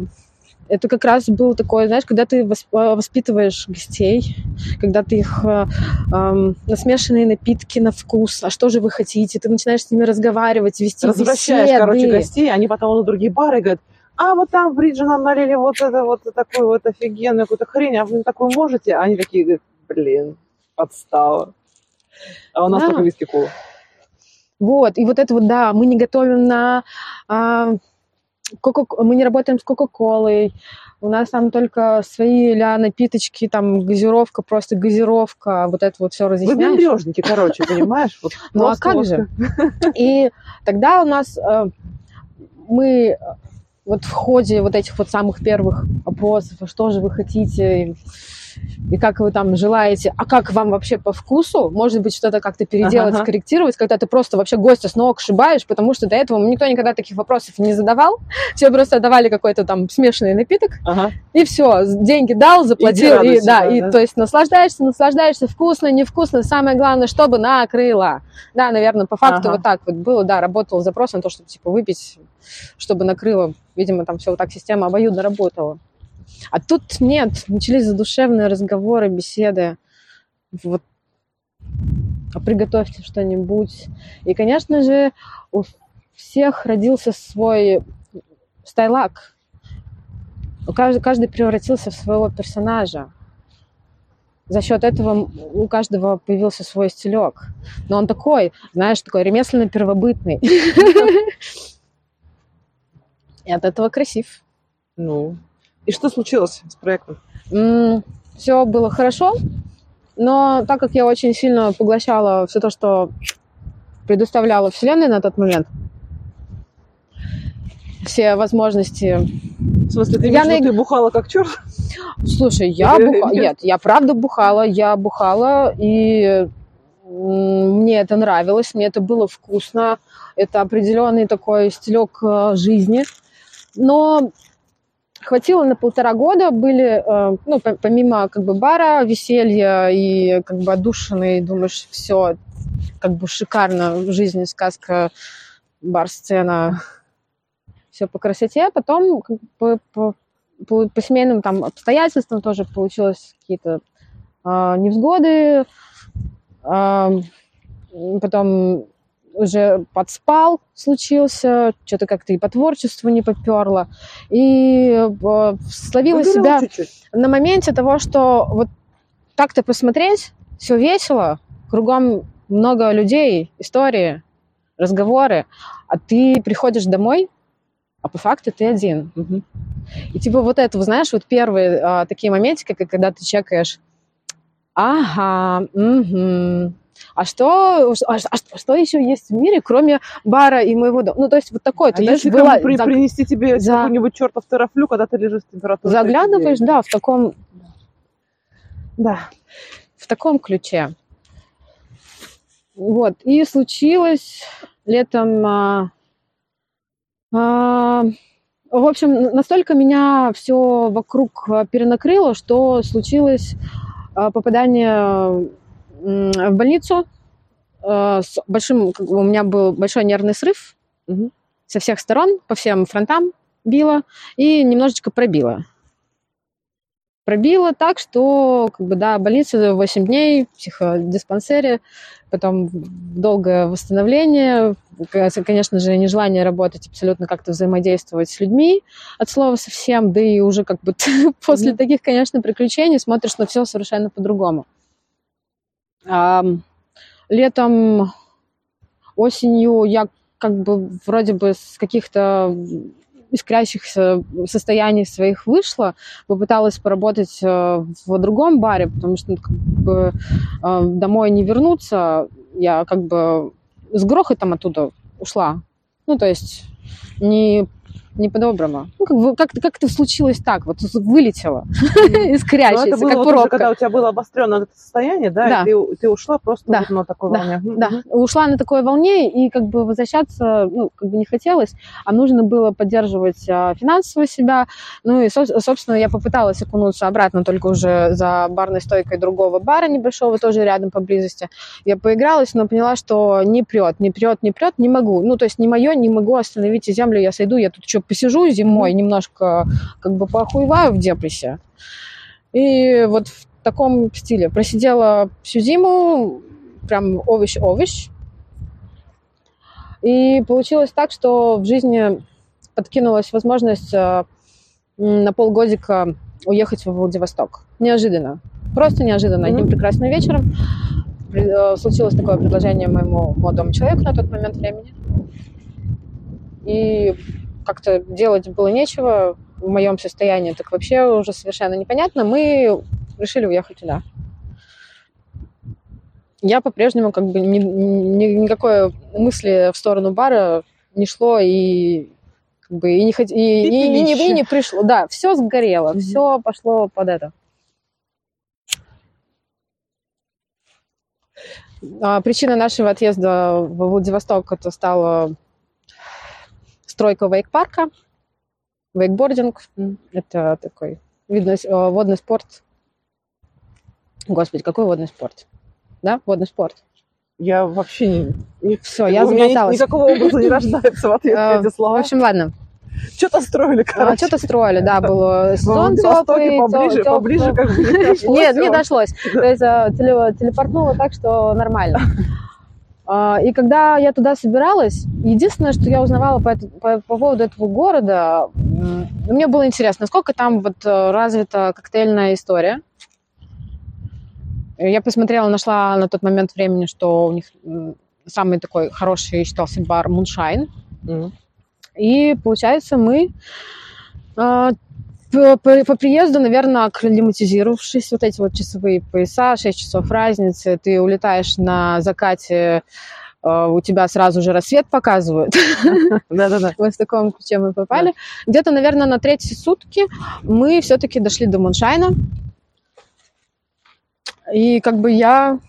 Это как раз был такой, знаешь, когда ты восп- воспитываешь гостей, когда ты их э, эм, на смешанные напитки на вкус, а что же вы хотите, ты начинаешь с ними разговаривать, вести Возвращаешь, беседы. короче, гостей, они потом на другие бары говорят, а вот там в Бридже нам налили вот это вот такую вот офигенную какую-то хрень, а вы такую можете? А они такие говорят, блин, подстава. А у нас Да. только виски кола. Вот, и вот это вот, да, мы не готовим на... а, кока- мы не работаем с Кока-Колой, у нас там только свои ля напиточки, там газировка, просто газировка, вот это вот все Вы разъясняешь. бомбежники, короче, <laughs> понимаешь? Вот Ну а как же? И тогда у нас э, мы вот в ходе вот этих вот самых первых опросов, а что же вы хотите, и, и как вы там желаете, а как вам вообще по вкусу, может быть, что-то как-то переделать, Ага. скорректировать, когда ты просто вообще гостя с ног шибаешь, потому что до этого никто никогда таких вопросов не задавал, <laughs> все просто давали какой-то там смешанный напиток, Ага. и все, деньги дал, заплатил, и, радуйся, да, да, и да. то есть наслаждаешься, наслаждаешься, вкусно, невкусно, самое главное, чтобы накрыло. Да, наверное, по факту Ага. вот так вот было, да, работал запрос на то, чтобы типа выпить, чтобы накрыло. Видимо, там все вот так система обоюдно работала. А тут нет, начались задушевные разговоры, беседы. Вот а приготовьте что-нибудь. И, конечно же, у всех родился свой стайлак. У каждый, каждый превратился в своего персонажа. за счет этого у каждого появился свой стилек. Но он такой, знаешь, такой ремесленно-первобытный. <laughs> И от этого красив. Ну, и что случилось с проектом? Все было хорошо, но так как я очень сильно поглощала все то, что предоставляла Вселенная на тот момент, все возможности. В смысле, ты, я на... ты бухала как черт? Слушай, я бухала. Нет, я правда бухала. Я бухала, и мне это нравилось, мне это было вкусно. Это определенный такой стилек э, жизни. Но хватило на полтора года, были, э, ну, помимо как бы бара, веселья и как бы отдушины, думаешь, все, как бы шикарно в жизни, сказка, бар-сцена, все по красоте. Потом по, по, по, по семейным там обстоятельствам тоже получилось какие-то э, невзгоды. Э, потом уже подспал случился, что-то как-то и по творчеству не поперло. И э, словила себя чуть-чуть. на моменте того, что вот так-то посмотреть, все весело, кругом много людей, истории, разговоры, а ты приходишь домой, а по факту ты один. Угу. И типа вот это, знаешь, вот первые а, такие моментики, как когда ты чекаешь, ага, угу, а что, а, а что еще есть в мире, кроме бара и моего дома? Ну, то есть вот такой. А если была, при, за... принести тебе за... какой-нибудь чертов терафлю, когда ты лежишь в температуре? Заглядываешь, да, в таком... Да, в таком ключе. Вот. И случилось летом... А, а, в общем, настолько меня все вокруг перенакрыло, что случилось а, попадание в больницу э, с большим, как бы у меня был большой нервный срыв угу. со всех сторон, по всем фронтам било и немножечко пробило. Пробило так, что как бы, да, больница 8 дней, в психодиспансере, потом долгое восстановление, конечно же, нежелание работать абсолютно как-то взаимодействовать с людьми от слова совсем, да и уже как бы <laughs> после таких, конечно, приключений смотришь на все совершенно по-другому. Летом, осенью я как бы вроде бы с каких-то искрящихся состояний своих вышла, попыталась поработать э, в другом баре, потому что ну, как бы, э, домой не вернуться, я как бы с грохотом оттуда ушла. Ну, то есть не не по-доброму. Ну, как, бы, как, как это случилось так? Вот вылетело, <laughs> это было как вот пробка. когда у тебя было обостренное это состояние, да? да. И ты, ты ушла просто да. вот на такой да. волне. Да, угу. ушла на такой волне, и как бы возвращаться, ну, как бы не хотелось, а нужно было поддерживать а, финансово себя. Ну, и, собственно, я попыталась окунуться обратно, только уже за барной стойкой другого бара небольшого, тоже рядом поблизости. Я поигралась, но поняла, что не прет, не прет, не прет, не могу. Ну, то есть не мое, не могу остановить землю, я сойду, я тут что посижу зимой, немножко как бы поохуеваю в депрессе. И вот в таком стиле. Просидела всю зиму, прям овощ-овощ. И получилось так, что в жизни подкинулась возможность э, на полгодика уехать в Владивосток. Неожиданно. Просто неожиданно. Одним прекрасным вечером э, случилось такое предложение моему молодому человеку на тот момент времени. И как-то делать было нечего в моем состоянии, так вообще уже совершенно непонятно. Мы решили уехать туда. Я по-прежнему как бы ни, ни, никакой мысли в сторону бара не шло и как бы и не, хот... и, и, и, и, не, и не пришло. Да, все сгорело, mm-hmm. все пошло под это. А, причина нашего отъезда в Владивосток это стало стройка вейк-парка, вейкбординг. Это такой видно, э, водный спорт. Господи, какой водный спорт? Да, водный спорт. Я вообще не... не Все, я замоталась. никакого образа не рождается в <laughs> ответ на эти слова. В общем, ладно. Что-то строили, а, короче. Что-то строили, да, был сезон теплый. Поближе, поближе как бы не. <laughs> Нет, не дошлось. То есть э, телепортнуло так, что нормально. <laughs> А, и когда я туда собиралась, единственное, что я узнавала по, по, по поводу этого города, мне было интересно, насколько там вот э, развита коктейльная история. Я посмотрела, нашла на тот момент времени, что у них самый такой хороший считался бар Moonshine. Мгм. И получается, мы а, по, по- приезду, наверное, акклиматизировавшись, вот эти вот часовые пояса, 6 часов разницы, ты улетаешь на закате, а, у тебя сразу же рассвет показывают. <laughs> Да-да-да. Вот в таком ключе мы попали. Где-то, наверное, на третьи сутки мы все-таки дошли до Муншайна. И как бы я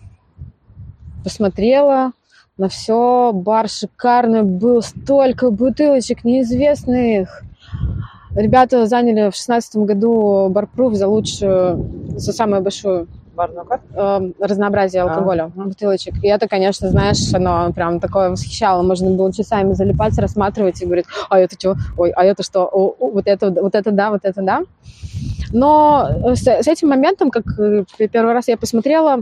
посмотрела на все, бар шикарный был, столько бутылочек неизвестных. Ребята заняли в шестнадцатом году барпруф за лучшую, за самую большую Барную карту? э, разнообразие А, алкоголя, мгм. бутылочек. И это, конечно, знаешь, оно прям такое восхищало. Можно было часами залипать, рассматривать и говорить, а это что? Ой, а это что? О, о, вот это, вот это да, вот это да. Но э, с, с этим моментом, как э, первый раз я посмотрела а,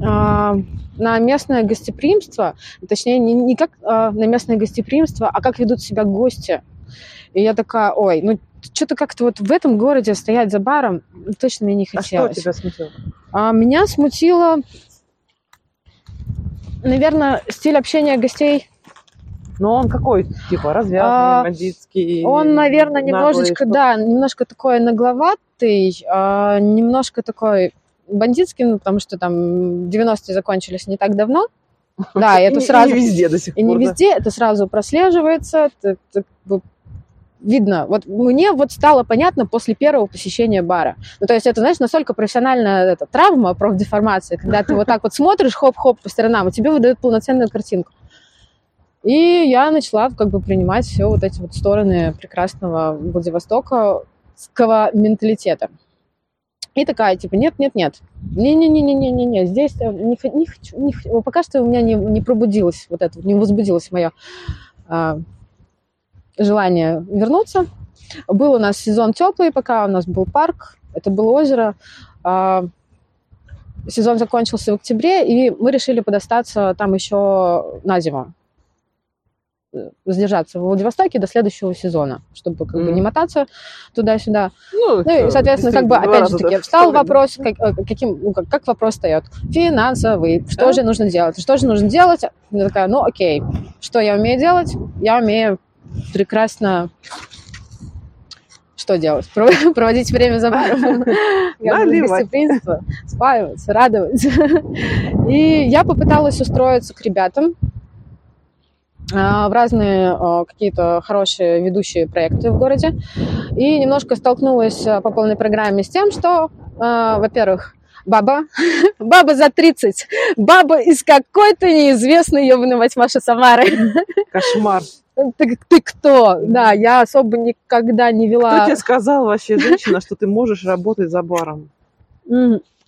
на местное гостеприимство, точнее, не, не как а, на местное гостеприимство, а как ведут себя гости. И я такая, ой, ну что-то как-то вот в этом городе стоять за баром точно мне не А что хотелось. тебя смутило? А меня смутило, наверное, стиль общения гостей. Ну, он какой? Типа развязный, А, бандитский? Он, наверное, наглый, немножечко, что? да, немножко такой нагловатый, а, немножко такой бандитский, ну, потому что там 90-е закончились не так давно. <laughs> Да, и это не- и сразу... не везде до сих И не пор. да. везде, это сразу прослеживается, это- это видно. Вот мне вот стало понятно после первого посещения бара. Ну, то есть это, знаешь, настолько профессиональная эта, травма, профдеформация, когда ты вот так вот смотришь, хоп-хоп по сторонам, и тебе выдают полноценную картинку. И я начала как бы принимать все вот эти вот стороны прекрасного Владивостока менталитета. И такая, типа, нет, нет, нет. Не-не-не-не-не-не, здесь э, не, не хочу, не пока что у меня не, не пробудилось вот это, не возбудилось мое а, желание вернуться. Был у нас сезон теплый, пока у нас был парк, это было озеро. А, сезон закончился в октябре, и мы решили подостаться там еще на зиму. Э, Задержаться в Владивостоке до следующего сезона, чтобы как бы Мгм. не мотаться туда-сюда. Ну, Ну и, соответственно, как бы, опять же таки, встал вопрос, как, э, каким, ну, как, как вопрос встает? Финансовый. Что Да. же нужно делать? Что же нужно делать? Я такая, ну окей, что я умею делать? Я умею прекрасно что делать? Про- <laughs> Проводить время за баром. <laughs> Бы. Гостеприимство, спаивать, радовать. <laughs> И я попыталась устроиться к ребятам а, в разные а, какие-то хорошие ведущие проекты в городе. И немножко столкнулась а, по полной программе с тем, что, а, во-первых, баба, <laughs> баба за 30, баба из какой-то неизвестной, ебаной мать Маши Самары. <laughs> Кошмар. Ты, ты кто? Да, я особо никогда не Кто вела... тебе сказал вообще, женщина, что ты можешь работать за баром?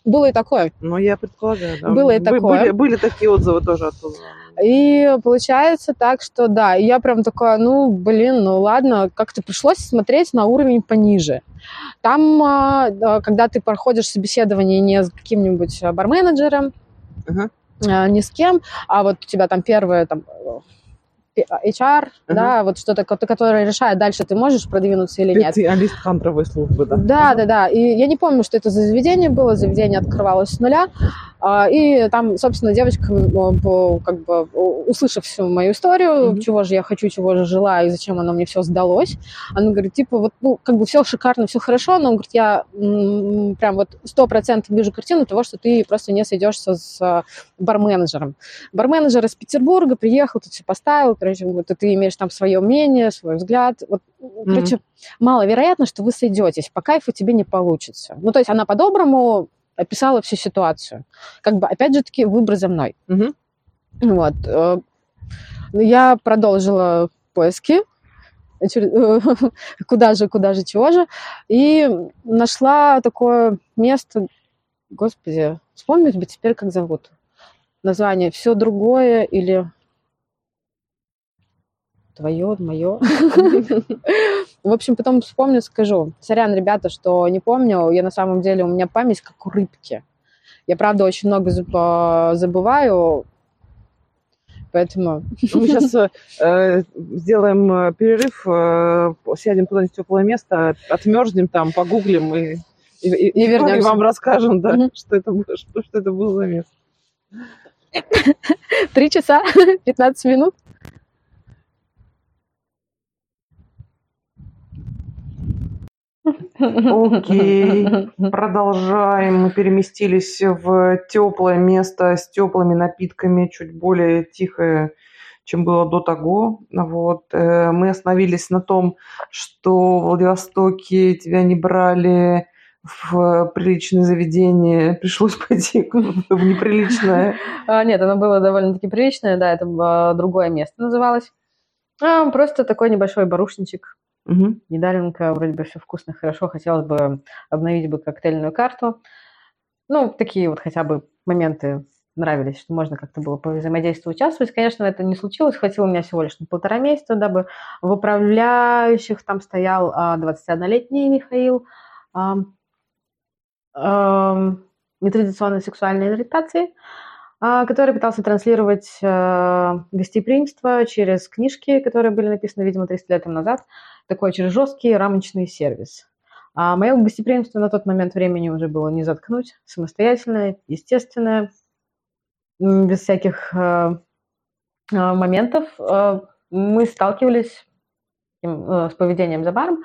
Было и такое. Ну, я предполагаю, да. Было и такое. Были, были такие отзывы тоже оттуда. И получается так, что да, и я прям такая, ну, блин, ну ладно, как-то пришлось смотреть на уровень пониже. Там, а, да, когда ты проходишь собеседование не с каким-нибудь а, барменеджером, а, ни с кем, а вот у тебя там первое там э, HR, да, вот что-то, ко- которое решает, дальше ты можешь продвинуться или нет. ты алист хантровой службы, да? Да, да, да. И я не помню, что это за заведение было. Заведение открывалось с нуля. А, И там, собственно, девочка, как бы услышав всю мою историю, Мгм. чего же я хочу, чего же желаю, и зачем оно мне все сдалось, она говорит, типа, вот, ну, как бы все шикарно, все хорошо, но, говорит, я м, прям вот сто процентов вижу картину того, что ты просто не сойдешься с а, барменеджером. Барменеджер из Петербурга приехал, тут все поставил, короче, вот, ты имеешь там свое мнение, свой взгляд. Вот, короче, маловероятно, что вы сойдетесь, по кайфу тебе не получится. Ну, то есть она по-доброму описала всю ситуацию. Как бы, опять же таки, выбор за мной. Мгм. Вот. э, Я продолжила поиски, <laughs> куда же, куда же, чего же, и нашла такое место, господи, вспомнить бы теперь, как зовут. Название «Все другое» или твое, мое. <laughs> В общем, потом вспомню, скажу. Сорян, ребята, что не помню. Я на самом деле, у меня память как у рыбки. Я, правда, очень много заб- забываю, поэтому... <laughs> Мы сейчас сделаем э, перерыв, э, сядем куда-нибудь в теплое место, отмерзнем там, погуглим и И, и, И и вернемся. вам расскажем, да, Мгм. что, это, было- что, что это было за место. Три часа <laughs> 15 минут. Окей. Продолжаем. Мы переместились в теплое место с теплыми напитками, чуть более тихое, чем было до того. Вот. Э, Мы остановились на том, что в Владивостоке тебя не брали в приличное заведение, пришлось <laughs> пойти в неприличное. А, Нет, оно было довольно-таки приличное, да, это другое место называлось. А, Просто такой небольшой барушничек, Мгм. недаленка, вроде бы все вкусно, хорошо, хотелось бы обновить бы коктейльную карту. Ну, такие вот хотя бы моменты нравились, что можно как-то было повзаимодействовать, участвовать. Конечно, это не случилось, хватило меня всего лишь на полтора месяца, дабы в управляющих там стоял а, 21-летний Михаил, ам, ам, нетрадиционной сексуальной ориентации, а, который пытался транслировать э, гостеприимство через книжки, которые были написаны, видимо, 300 лет назад, такой через жесткий рамочный сервис. А мое гостеприимство на тот момент времени уже было не заткнуть, самостоятельное, естественное, без всяких э, э, моментов. Э, Мы сталкивались э, с поведением за баром,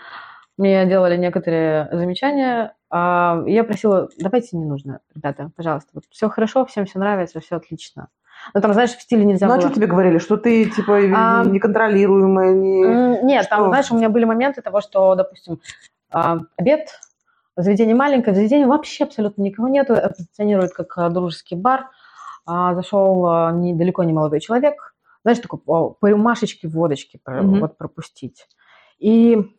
мне делали некоторые замечания. а, Я просила, давайте не нужно, ребята, пожалуйста. Вот все хорошо, всем все нравится, все отлично. Ну, там, знаешь, в стиле нельзя Ну, а было. что тебе говорили? Что ты, типа, А, неконтролируемая, не... Нет, там, что? знаешь, у меня были моменты того, что, допустим, а, обед, заведение маленькое, в заведении вообще абсолютно никого нету, это позиционирует как а, дружеский бар. А, Зашел а, не, молодой человек, знаешь, такой по рюмашечке водочки Мгм. вот пропустить. И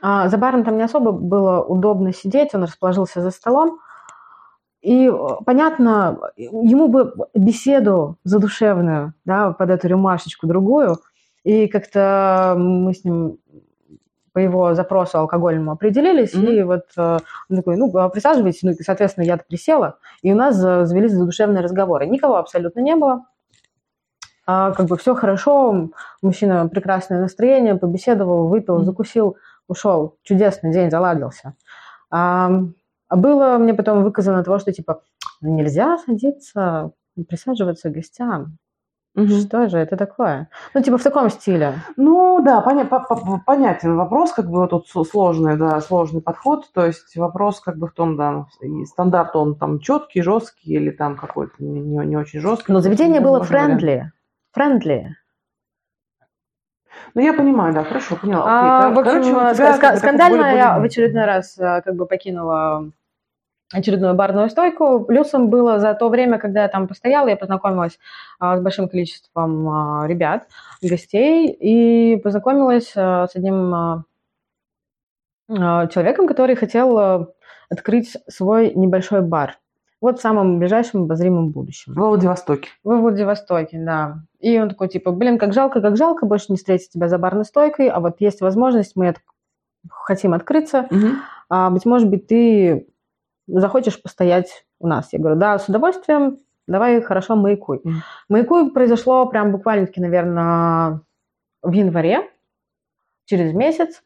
а, за баром там не особо было удобно сидеть, он расположился за столом. И э, понятно, ему бы беседу задушевную, да, под эту рюмашечку другую, и как-то мы с ним по его запросу алкогольному определились, Мгм. и вот э, он такой, ну, а присаживайтесь, ну, и, соответственно, я присела, и у нас э, завелись задушевные разговоры. Никого абсолютно не было, А, как бы все хорошо, мужчина прекрасное настроение, побеседовал, выпил, закусил, ушел. Чудесный день, заладился. А было мне потом выказано того, что типа «Ну, нельзя садиться, присаживаться к гостям. Мгм. Что же это такое? Ну, типа в таком стиле. Ну да, поня- по- по- понятен вопрос, как бы тут сложный, да, сложный подход. То есть вопрос как бы в том, да, и стандарт он там четкий, жесткий или там какой-то не, не- очень жесткий. Но заведение было Возможно, вариант. friendly. Friendly. Ну я понимаю, да, хорошо, поняла. А, Окей, в общем, короче, тебя бы скандально я в очередной раз э, как бы покинула очередную барную стойку. Плюсом было за то время, когда я там постояла, я познакомилась а, с большим количеством а, ребят, гостей, и познакомилась а, с одним а, а, человеком, который хотел открыть свой небольшой бар. Вот в самом ближайшем обозримом будущем. Во Владивостоке. Во Владивостоке, да. И он такой, типа, блин, как жалко, как жалко, больше не встретить тебя за барной стойкой, а вот есть возможность, мы от- хотим открыться, Мгм. а, быть может быть, ты захочешь постоять у нас. Я говорю, да, с удовольствием, давай, хорошо, маякуй. Мгм. Маякуй произошло прям буквально-таки, наверное, в январе, через месяц,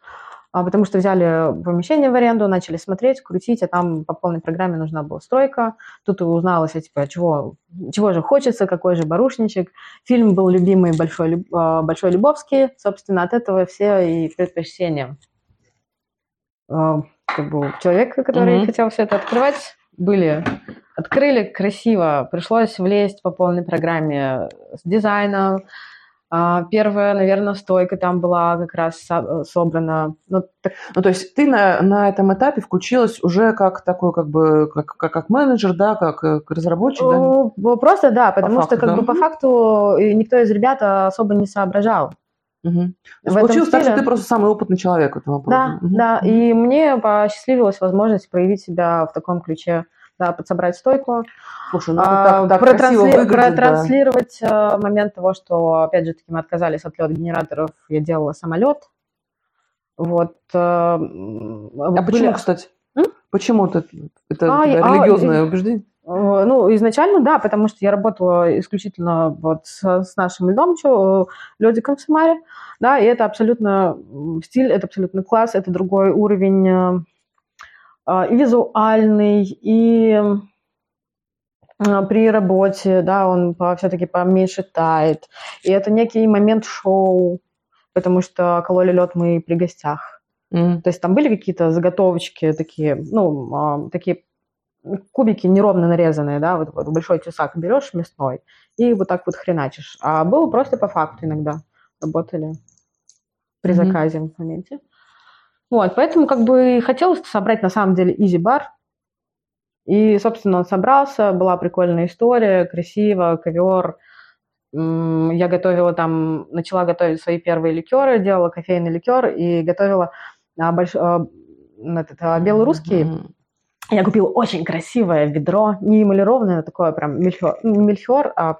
потому что взяли помещение в аренду, начали смотреть, крутить, а там по полной программе нужна была стройка. Тут узналось, а, типа, чего, чего же хочется, какой же барушничек. Фильм был любимый Большой, а, Большой Любовский, собственно, от этого все и предпочтения. А, Как бы человек, который Мгм. хотел все это открывать, были открыли красиво, пришлось влезть по полной программе с дизайном, а, Первая, наверное, стойка там была как раз со- собрана. Ну, так- Ну, то есть ты на, на этом этапе включилась уже как такой, как бы, как, как, как менеджер, да, как, э, как разработчик, да? О, ну, Просто да, потому что факту, как да. бы по факту и никто из ребят особо не соображал. Есть в получилось так, что ты просто самый опытный человек в этом вопросе. Да, Мгм. да. И мне посчастливилась возможность проявить себя в таком ключе, да, подсобрать стойку, Слушай, ну а, так, так протрансли- выглядит, да. протранслировать э, момент того, что, опять же таки, мы отказались от лед-генераторов, я делала самолет. Вот. э, А были- почему, кстати? М? Почему это, это А, а, религиозное и- убеждение? Э, Ну, изначально, да, потому что я работала исключительно вот с, с нашим льдом, чё, ледиком в Самаре, да, и это абсолютно стиль, это абсолютно класс, это другой уровень а, и визуальный, и а, при работе, да, он все-таки поменьше тает. И это некий момент шоу, потому что кололи лед мы при гостях. Mm. То есть там были какие-то заготовочки такие, ну, а, такие кубики неровно нарезанные, да, вот, вот большой тесак берешь мясной и вот так вот хреначишь. А было просто по факту иногда работали при mm-hmm. заказе в моменте. Вот, поэтому как бы хотелось собрать на самом деле изи-бар, и, собственно, он собрался, была прикольная история, красиво, ковер. Я готовила там, начала готовить свои первые ликеры, делала кофейный ликер и готовила а, больш... а, этот, а, белорусский. Mm-hmm. Я купила очень красивое ведро, не эмалированное, такое прям мельхиор, не мельхиор, а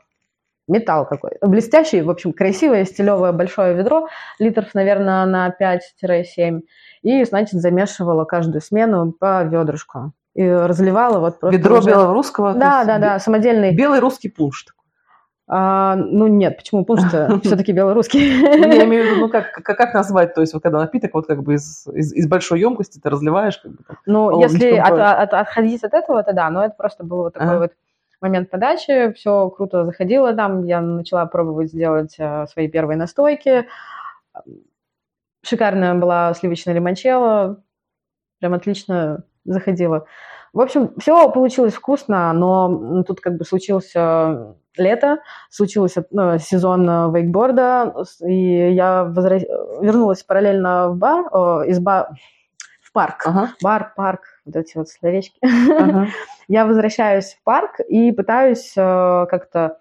металл какой Блестящий, в общем, красивое, стилевое большое ведро, литров, наверное, на 5-7. И, значит, замешивала каждую смену по ведрышку и разливала вот просто... Ведро уже... белорусского? Да, да, да, самодельный. Белый русский пунш а, ну нет, почему пунш-то <laughs> все-таки белорусский? Ну, я имею в виду, ну как, как, как назвать, то есть вот когда напиток вот как бы из, из, из большой емкости ты разливаешь? Как бы, ну, если от, от, отходить от этого, то да, но это просто был вот такой а. вот момент подачи, все круто заходило там, я начала пробовать сделать э, свои первые настойки. Шикарная была сливочная лимончелло, прям отлично заходила. В общем, все получилось вкусно, но тут как бы случился лето, случился ну, сезон вейкборда, и я возвращ... вернулась параллельно в бар, о, из ба... парк. Ага. Бар, парк, вот эти вот словечки. Ага. <laughs> я возвращаюсь в парк и пытаюсь э, как-то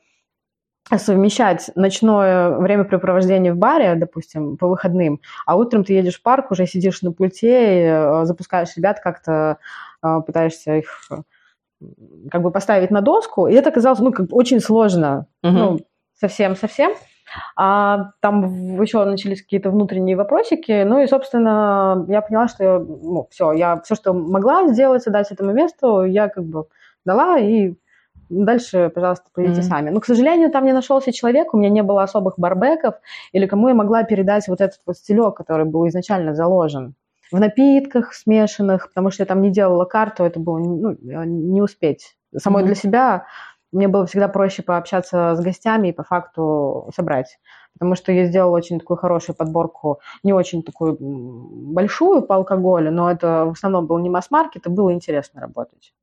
совмещать ночное времяпрепровождение в баре, допустим, по выходным, а утром ты едешь в парк, уже сидишь на пульте, э, запускаешь ребят, как-то э, пытаешься их как бы поставить на доску, и это оказалось ну, как бы очень сложно, uh-huh. ну, совсем-совсем. А там еще начались какие-то внутренние вопросики, ну и, собственно, я поняла, что я, ну, все, я все, что могла сделать, дать этому месту, я как бы дала, и Дальше, пожалуйста, пойдите mm-hmm. сами. Но, к сожалению, там не нашелся человек, у меня не было особых барбеков, или кому я могла передать вот этот вот стилек, который был изначально заложен в напитках смешанных, потому что я там не делала карту, это было ну, не успеть. Самой mm-hmm. для себя мне было всегда проще пообщаться с гостями и по факту собрать. Потому что я сделала очень такую хорошую подборку, не очень такую большую по алкоголю, но это в основном был не масс-маркет, и было интересно работать.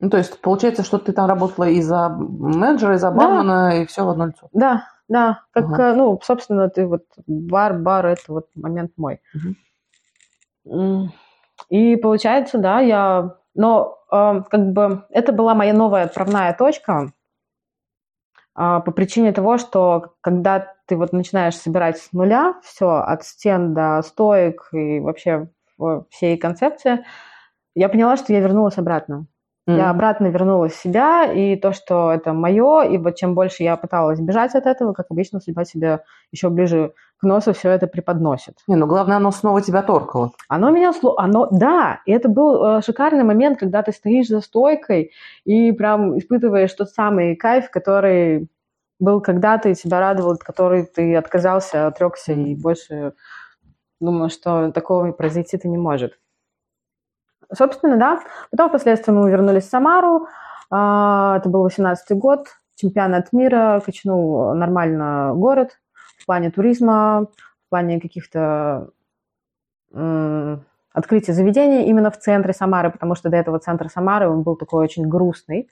Ну, то есть получается, что ты там работала и за менеджера, и за бармена, да. и все в одно лицо. Да, да. Как, ага. ну, собственно, ты вот бар, бар, это вот момент мой. Угу. И получается, да, я... Но э, как бы это была моя новая отправная точка э, по причине того, что когда ты вот начинаешь собирать с нуля все, от стен до стоек и вообще всей концепции, я поняла, что я вернулась обратно. Mm. Я обратно вернулась в себя, и то, что это мое, и вот чем больше я пыталась бежать от этого, как обычно, судьба себе еще ближе к носу все это преподносит. Не, ну главное, оно снова тебя торкало. Оно меня, оно, да, и это был э, шикарный момент, когда ты стоишь за стойкой и прям испытываешь тот самый кайф, который был когда-то и тебя радовал, от который ты отказался, отрекся и больше думаю, что такого произойти-то не может. Собственно, да. Потом впоследствии мы вернулись в Самару. А, это был 18 год. Чемпионат мира качнул нормально город в плане туризма, в плане каких-то открытия заведений именно в центре Самары, потому что до этого центр Самары, он был такой очень грустный.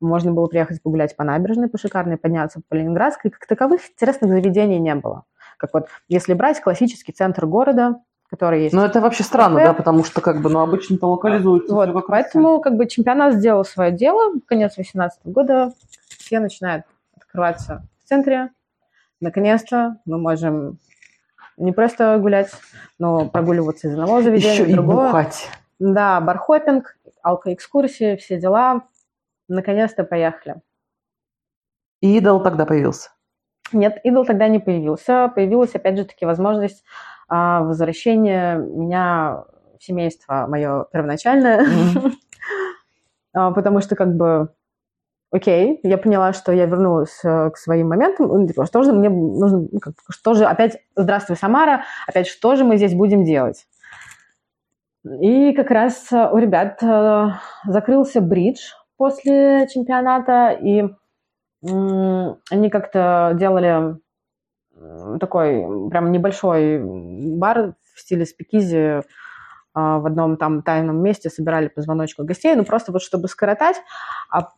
Можно было приехать погулять по набережной, по шикарной, подняться по Ленинградской. Как таковых интересных заведений не было. Как вот, если брать классический центр города, которые есть. Ну, это вообще странно, да, потому что как бы, ну, обычно-то локализуется. Вот, как поэтому как бы чемпионат сделал свое дело. Конец 2018 года все начинают открываться в центре. Наконец-то мы можем не просто гулять, но прогуливаться из одного заведения Еще в другое. и бухать. Да, бархопинг, алкоэкскурсии, все дела. Наконец-то поехали. И идол тогда появился? Нет, идол тогда не появился. Появилась, опять же таки, возможность а возвращение меня в семейство мое первоначальное, mm-hmm. <laughs> потому что как бы окей, я поняла, что я вернулась э, к своим моментам, ну, типа, что же мне нужно, ну, что же опять, здравствуй, Самара, опять что же мы здесь будем делать? И как раз у ребят э, закрылся бридж после чемпионата, и они как-то делали такой прям небольшой бар в стиле спикизи а, в одном там тайном месте, собирали по звоночку гостей, ну просто вот чтобы скоротать а,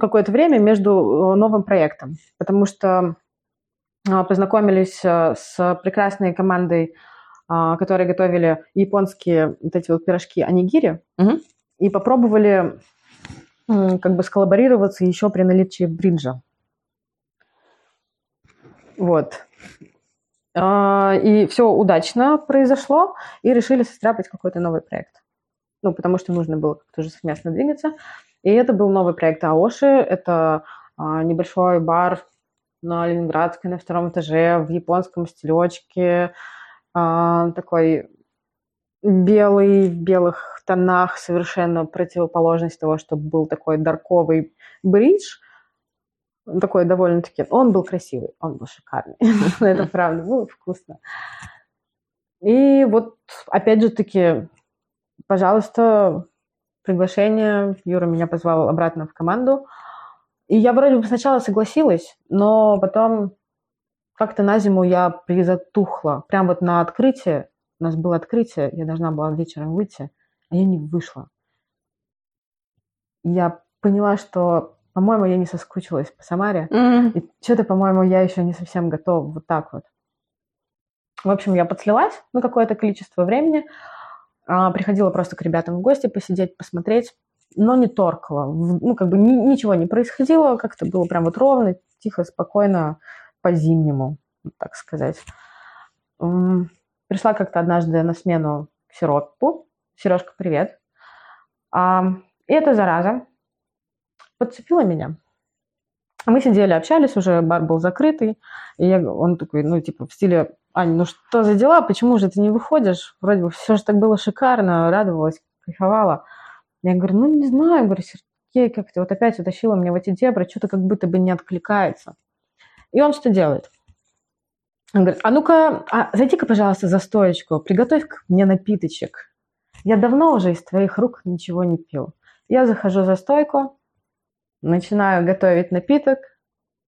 какое-то время между э, новым проектом, потому что а, познакомились э, с прекрасной командой, которые готовили японские вот эти вот пирожки анигири, угу. и попробовали как бы сколлаборироваться еще при наличии бриджа. Вот. А, и все удачно произошло, и решили состряпать какой-то новый проект. Ну, потому что нужно было как-то уже совместно двигаться. И это был новый проект Аоши. Это а, небольшой бар на Ленинградской, на втором этаже, в японском стилечке. А, такой белый, в белых тонах, совершенно противоположность того, чтобы был такой дарковый бридж – такой довольно-таки... Он был красивый, он был шикарный. <laughs> Это правда, было вкусно. И вот, опять же таки, пожалуйста, приглашение. Юра меня позвал обратно в команду. И я вроде бы сначала согласилась, но потом как-то на зиму я призатухла. Прям вот на открытие, у нас было открытие, я должна была вечером выйти, а я не вышла. Я поняла, что по-моему, я не соскучилась по Самаре. Mm-hmm. И что-то, по-моему, я еще не совсем готова вот так вот. В общем, я подслилась на какое-то количество времени. А, приходила просто к ребятам в гости посидеть, посмотреть, но не торкала. Ну, как бы ни, ничего не происходило, как-то было прям вот ровно, тихо, спокойно, по-зимнему, так сказать. Пришла как-то однажды на смену к Сиропу. Сережка, привет. А, и эта зараза подцепила меня. Мы сидели, общались, уже бар был закрытый, и я, он такой, ну, типа, в стиле, Аня, ну что за дела, почему же ты не выходишь? Вроде бы все же так было шикарно, радовалась, кайфовала. Я говорю, ну, не знаю, говорю, Сергей, как ты вот опять утащила меня в эти дебри, что-то как будто бы не откликается. И он что делает? Он говорит, а ну-ка, а, зайди-ка, пожалуйста, за стоечку, приготовь мне напиточек. Я давно уже из твоих рук ничего не пил. Я захожу за стойку, начинаю готовить напиток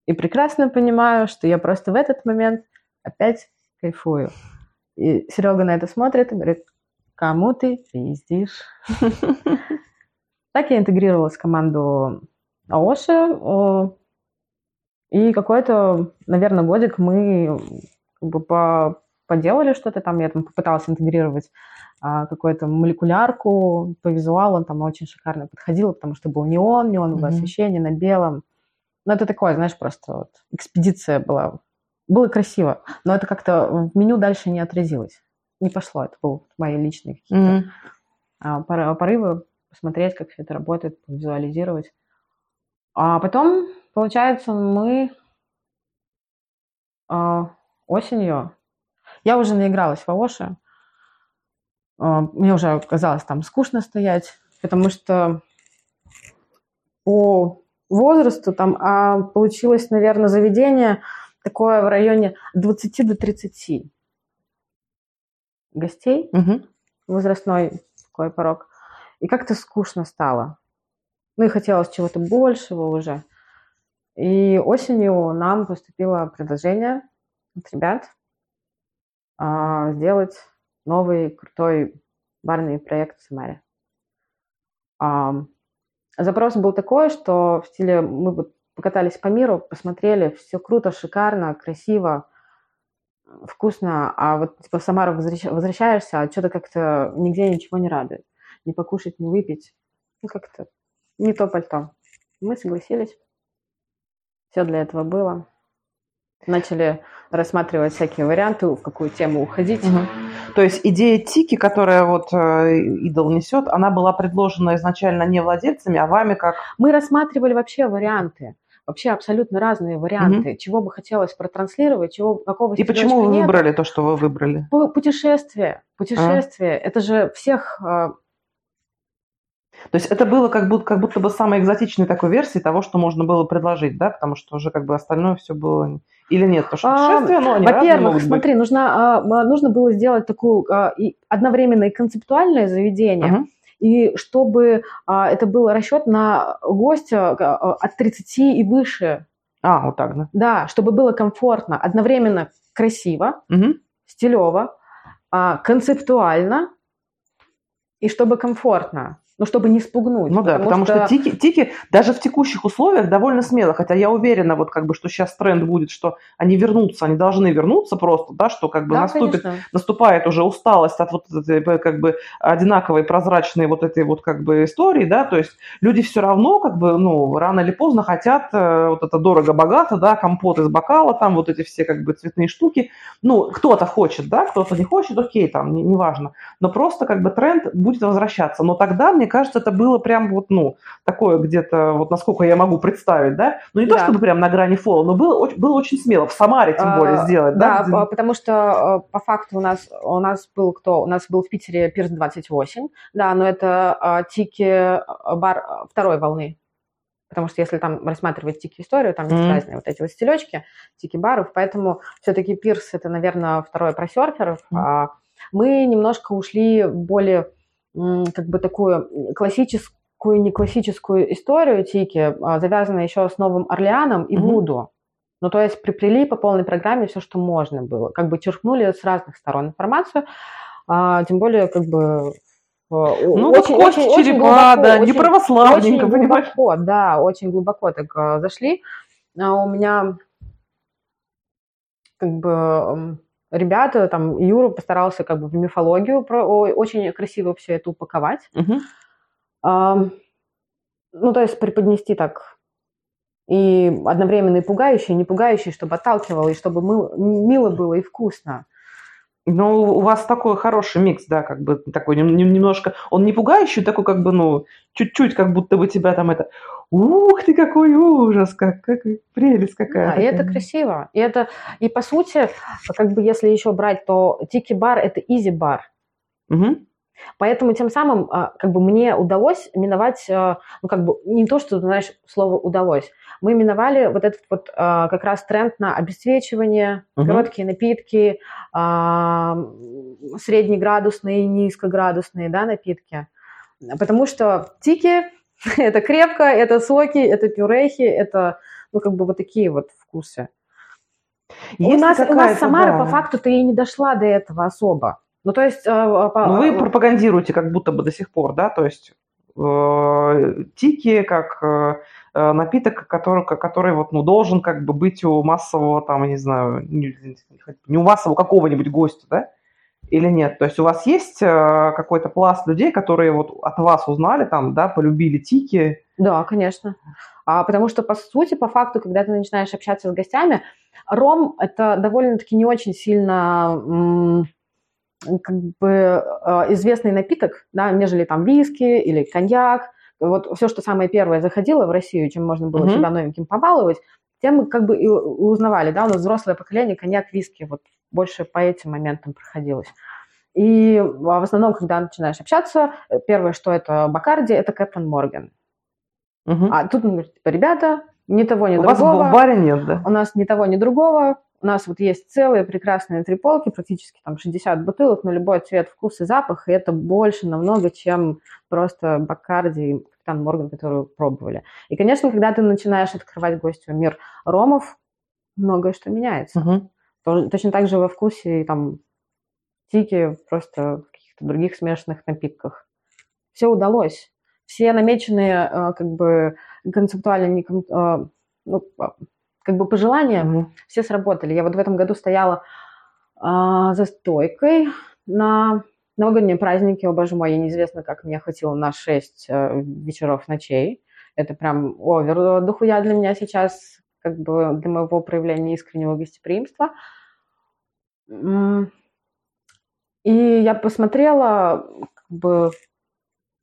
и прекрасно понимаю, что я просто в этот момент опять кайфую. И Серега на это смотрит и говорит, кому ты пиздишь? <laughs> Так я интегрировалась в команду Аоши, и какой-то, наверное, годик мы как бы по, поделали что-то там, я там попыталась интегрировать а, какую-то молекулярку по визуалу, там очень шикарно подходило, потому что был неон, неоновое mm-hmm. освещение на белом. Ну, это такое, знаешь, просто вот экспедиция была. Было красиво, но это как-то в меню дальше не отразилось. Не пошло, это был мои личные какие-то mm-hmm. порывы, посмотреть, как все это работает, визуализировать. А потом, получается, мы а, осенью... Я уже наигралась в Аоши, а, мне уже оказалось там скучно стоять, потому что по возрасту там а получилось, наверное, заведение такое в районе 20 до 30 гостей, угу. возрастной такой порог. И как-то скучно стало. Ну и хотелось чего-то большего уже. И осенью нам поступило предложение от ребят а, сделать новый крутой барный проект в Самаре. Запрос был такой, что в стиле мы вот покатались по миру, посмотрели, все круто, шикарно, красиво, вкусно, а вот типа в Самару возвращаешься, а что-то как-то нигде ничего не радует. Не покушать, не выпить. Ну, как-то не то пальто. Мы согласились. Все для этого было. Начали рассматривать всякие варианты, в какую тему уходить. Угу. То есть идея Тики, которая вот э, идол несет, она была предложена изначально не владельцами, а вами как... Мы рассматривали вообще варианты вообще абсолютно разные варианты, угу. чего бы хотелось протранслировать, чего какого И почему вы выбрали то, что вы выбрали? Путешествие, путешествие. А. Это же всех. Э, то есть это было как будто, как будто бы самой экзотичной такой версией того, что можно было предложить, да, потому что уже как бы остальное все было Или нет? Потому что А, путешествия, ну, они Во-первых, могут быть. смотри, нужно, а, м, нужно было сделать такую а, и одновременно и концептуальное заведение, Мгм. и чтобы а, это был расчет на гостя а, от 30 и выше. А, вот так, да. Да, чтобы было комфортно, одновременно красиво, Мгм. стилево, а, концептуально и чтобы комфортно, но чтобы не спугнуть. Ну да, потому что, тики, тики даже в текущих условиях довольно смело, хотя я уверена, вот как бы, что сейчас тренд будет, что они вернутся, они должны вернуться просто, да, что как бы Да, наступит, конечно. наступает уже усталость от вот этой как бы одинаковой прозрачной вот этой вот как бы истории, да, то есть люди все равно как бы, ну, рано или поздно хотят э, вот это дорого-богато, да, компот из бокала, там вот эти все как бы цветные штуки, ну, кто-то хочет, да, кто-то не хочет, окей, там, не- неважно, но просто как бы тренд будет возвращаться, но тогда, мне кажется, это было прям вот, ну, такое где-то, вот насколько я могу представить, да, ну, не то Да. чтобы прям на грани фола, но было, было очень смело, в Самаре тем более А, сделать, да, Да, где- по- потому что э, по факту у нас у нас был кто? У нас был в Питере Пирс 28, да, но это а, тики э, бар э, второй волны. Потому что если там рассматривать тики историю, там есть Мгм. разные вот эти вот стилечки, тики баров, поэтому все-таки Пирс это, наверное, второе про серферов. Мгм. А мы немножко ушли более как бы такую классическую, не классическую историю тики, а, завязанную еще с Новым Орлеаном и. Вуду. Ну, то есть приплели по полной программе все, что можно было. Как бы черкнули с разных сторон информацию, а, тем более, как бы... э, Ну, вот кость черепа, да, не очень православненько, понимаешь? глубоко, да, очень глубоко так э, зашли. А у меня как бы ребята, там, Юра постарался как бы в мифологию про, очень красиво все это упаковать. Мгм. Ам, ну, то есть преподнести так и одновременно и пугающий, и не пугающий, чтобы отталкивало, и чтобы мыл- мило было и вкусно. Ну, у вас такой хороший микс, да, как бы такой нем- нем- немножко, он не пугающий, такой как бы, ну, чуть-чуть, как будто бы тебя там это, ух ты, какой ужас, как, как прелесть какая. Да, и это красиво. И это, и по сути, как бы если еще брать, то тики-бар – это изи-бар. Мгм. Поэтому тем самым а, как бы мне удалось миновать, а, ну как бы не то, что, знаешь, слово удалось. Мы миновали вот этот вот а, как раз тренд на обесцвечивание, Мгм. короткие напитки, среднеградусные, низкоградусные да, напитки. Потому что тики – это крепко, это соки, это пюрехи, это ну как бы вот такие вот вкусы. Есть у, нас, у нас Самара да. по факту-то и не дошла до этого особо. Ну, то есть... а, по- Ну, вы а, пропагандируете как будто бы до сих пор, да, то есть э, тики как э, э, напиток, который, который вот, ну, должен как бы быть у массового, там, я не знаю, не, не у массового какого-нибудь гостя, да? Или нет? То есть у вас есть э, какой-то пласт людей, которые вот от вас узнали, там, да, полюбили тики? Да, конечно. А, потому что, по сути, по факту, когда ты начинаешь общаться с гостями, ром – это довольно-таки не очень сильно как бы э, известный напиток, да, нежели там виски или коньяк. Вот все, что самое первое заходило в Россию, чем можно было Мгм. себя новеньким побаловать, тем мы как бы и узнавали, да, у нас взрослое поколение, коньяк, виски, вот больше по этим моментам проходилось. И а, в основном, когда начинаешь общаться, э, первое, что это Бакарди, это Кэптон Морган. Мгм. А тут говорит, типа, ребята, ни того, ни у вас другого. в баре нет, да? У нас ни того, ни другого. У нас вот есть целые прекрасные три полки, практически там 60 бутылок на любой цвет, вкус и запах, и это больше намного, чем просто Бакарди и Капитан Морган, которую пробовали. И, конечно, когда ты начинаешь открывать гостю мир ромов, многое что меняется. То- Точно так же во вкусе и там тики, просто в каких-то других смешанных напитках. Все удалось. Все намеченные э, как бы концептуально не э, ну, а, как бы пожелания Мгм. все сработали. Я вот в этом году стояла а, за стойкой на новогодние праздники. О, боже мой, я неизвестно, как меня хватило на 6 вечеров ночей. Это прям овер дохуя для меня сейчас, как бы для моего проявления искреннего гостеприимства. И я посмотрела, как бы,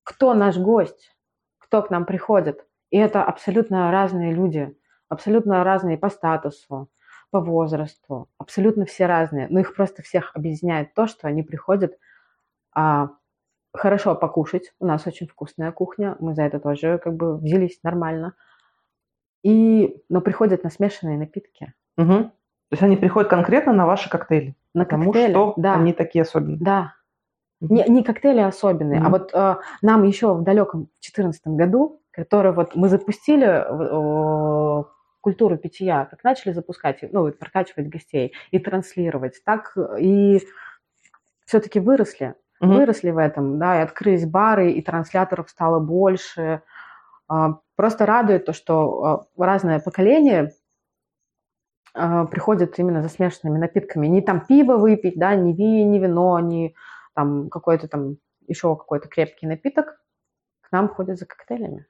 кто наш гость, кто к нам приходит. И это абсолютно разные люди, абсолютно разные по статусу, по возрасту, абсолютно все разные. Но их просто всех объединяет то, что они приходят а, хорошо покушать. У нас очень вкусная кухня, мы за это тоже как бы взялись нормально. И, но приходят на смешанные напитки. Мгм. То есть они приходят конкретно на ваши коктейли? На Потому коктейли, что да. они такие особенные. Да. Не, не коктейли особенные, а Мгм. вот э, нам еще в далеком 2014 году, который вот мы запустили э, культуру питья, как начали запускать, ну, прокачивать гостей и транслировать, так и все-таки выросли, Мгм. выросли в этом, да, и открылись бары, и трансляторов стало больше. А, Просто радует то, что а, разное поколение а, приходит именно за смешанными напитками. Не там пиво выпить, да, не, ви, не вино, не там какой-то там еще какой-то крепкий напиток. Нам ходят за коктейлями.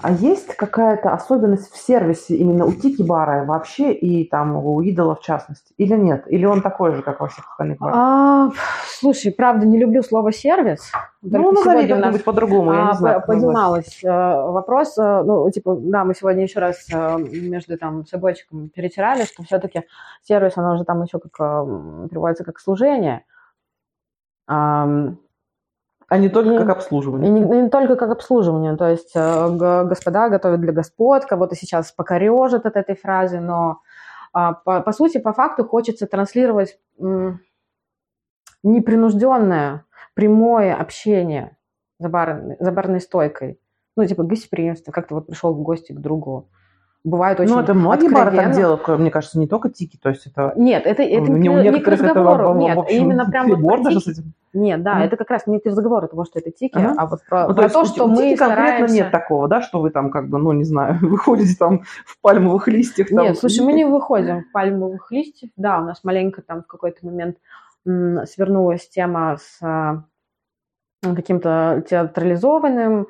А есть какая-то особенность в сервисе именно у Тики-бара вообще и там у Идола в частности? Или нет? Или он такой же, как во всех остальных барах? А, слушай, правда, не люблю слово сервис. ну, назови нас как-нибудь по-другому, я а, не знаю. по- как назвать. поднималась э, вопрос, э, ну, типа, да, мы сегодня еще раз э, между там собойчиком перетирали, что все-таки сервис, оно же там еще как приводится как служение. А не только И- как И обслуживание. не, не только как обслуживание, то есть э, господа готовят для господ, кого-то сейчас покорежат от этой фразы, но а, по, по сути, по факту хочется транслировать непринужденное, прямое общение за, барной- за барной стойкой. Ну, типа гостеприимство, как ты вот пришел в гости к другу. Бывает очень Ну, это многие бары так откровенно. делают, мне кажется, не только Тики, то есть это... Нет, это, это Ну, не, у не к это, разговору, в- нет, в общем, именно прям вот про тики. Нет, да, Мгм. это как раз не к разговору того, что это тики, Ага. а вот про, Ну, про то, есть то, у что Тики мы конкретно стараемся... нет такого, да, что вы там как бы, ну, не знаю, <laughs> выходите там в пальмовых листьях. Там, Нет, слушай, мы не выходим в пальмовых листьев. Да, у нас маленько там в какой-то момент м, свернулась тема с а, каким-то театрализованным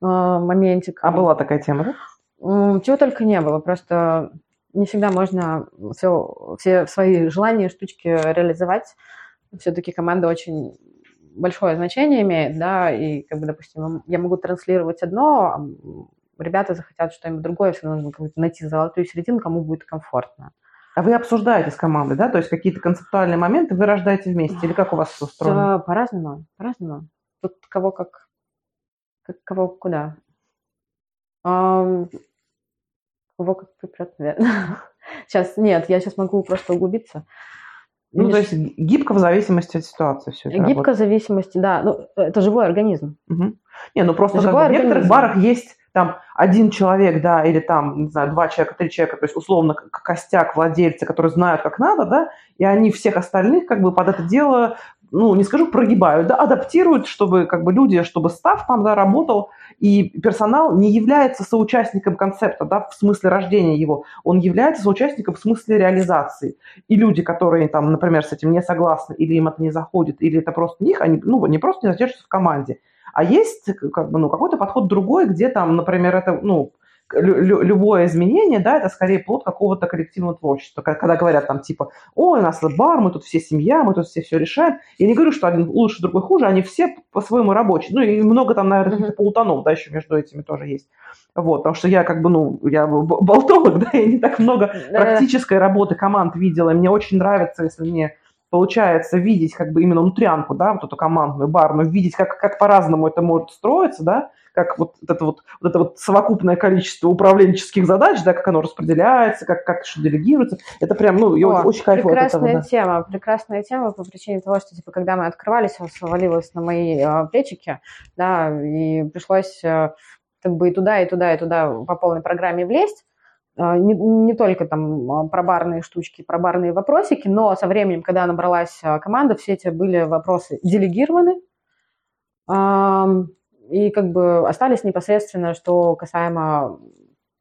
а, моментиком. А была такая тема, да? Чего только не было, просто не всегда можно все, все свои желания штучки реализовать. Все-таки команда очень большое значение имеет, да, и, как бы, допустим, я могу транслировать одно, а ребята захотят что-нибудь другое, все нужно найти золотую середину, кому будет комфортно. А вы обсуждаете с командой, да? То есть какие-то концептуальные моменты вы рождаете вместе? Или как у вас это устроено? По-разному, по-разному. Тут кого как, как кого куда. Кого как припрет, наверное. Сейчас, <laughs> нет, я сейчас могу просто углубиться. Ну, то Видишь, есть гибко в зависимости от ситуации все это Гибко в зависимости, да. Ну, это живой организм. Мгм. Не, ну просто как бы в некоторых барах есть там один человек, да, или там, не знаю, два человека, три человека, то есть условно костяк владельцы, которые знают, как надо, да, и они всех остальных как бы под это дело, ну, не скажу прогибают, да, адаптируют, чтобы как бы люди, чтобы став там, да, работал, и персонал не является соучастником концепта, да, в смысле рождения его, он является соучастником в смысле реализации. И люди, которые там, например, с этим не согласны, или им это не заходит, или это просто них, они, ну, не просто не задержатся в команде, а есть как бы, ну, какой-то подход другой, где там, например, это, ну, любое изменение, да, это скорее плод какого-то коллективного творчества. Когда говорят там типа, ой, у нас бар, мы тут все семья, мы тут все все решаем. Я не говорю, что один лучше, другой хуже, они все по-своему рабочие. Ну и много там, наверное, каких-то полутонов, да, еще между этими тоже есть. Вот, потому что я как бы, ну, я болтолог, <laughs> да, я не так много практической работы команд видела. И мне очень нравится, если мне получается видеть как бы именно внутрянку, да, вот эту командную, барную, видеть, как, как по-разному это может строиться, да, как вот это вот, вот это вот совокупное количество управленческих задач, да, как оно распределяется, как, как что делегируется. Это прям, ну, я О, очень кайфую от этого, прекрасная да. тема, прекрасная тема по причине того, что типа когда мы открывались, всё свалилось на мои э, плечики, да, и пришлось э, как бы и туда, и туда, и туда по полной программе влезть. Э, Не, не только там э, про барные штучки, про барные вопросики, но со временем, когда набралась команда, все эти были вопросы делегированы. И как бы остались непосредственно, что касаемо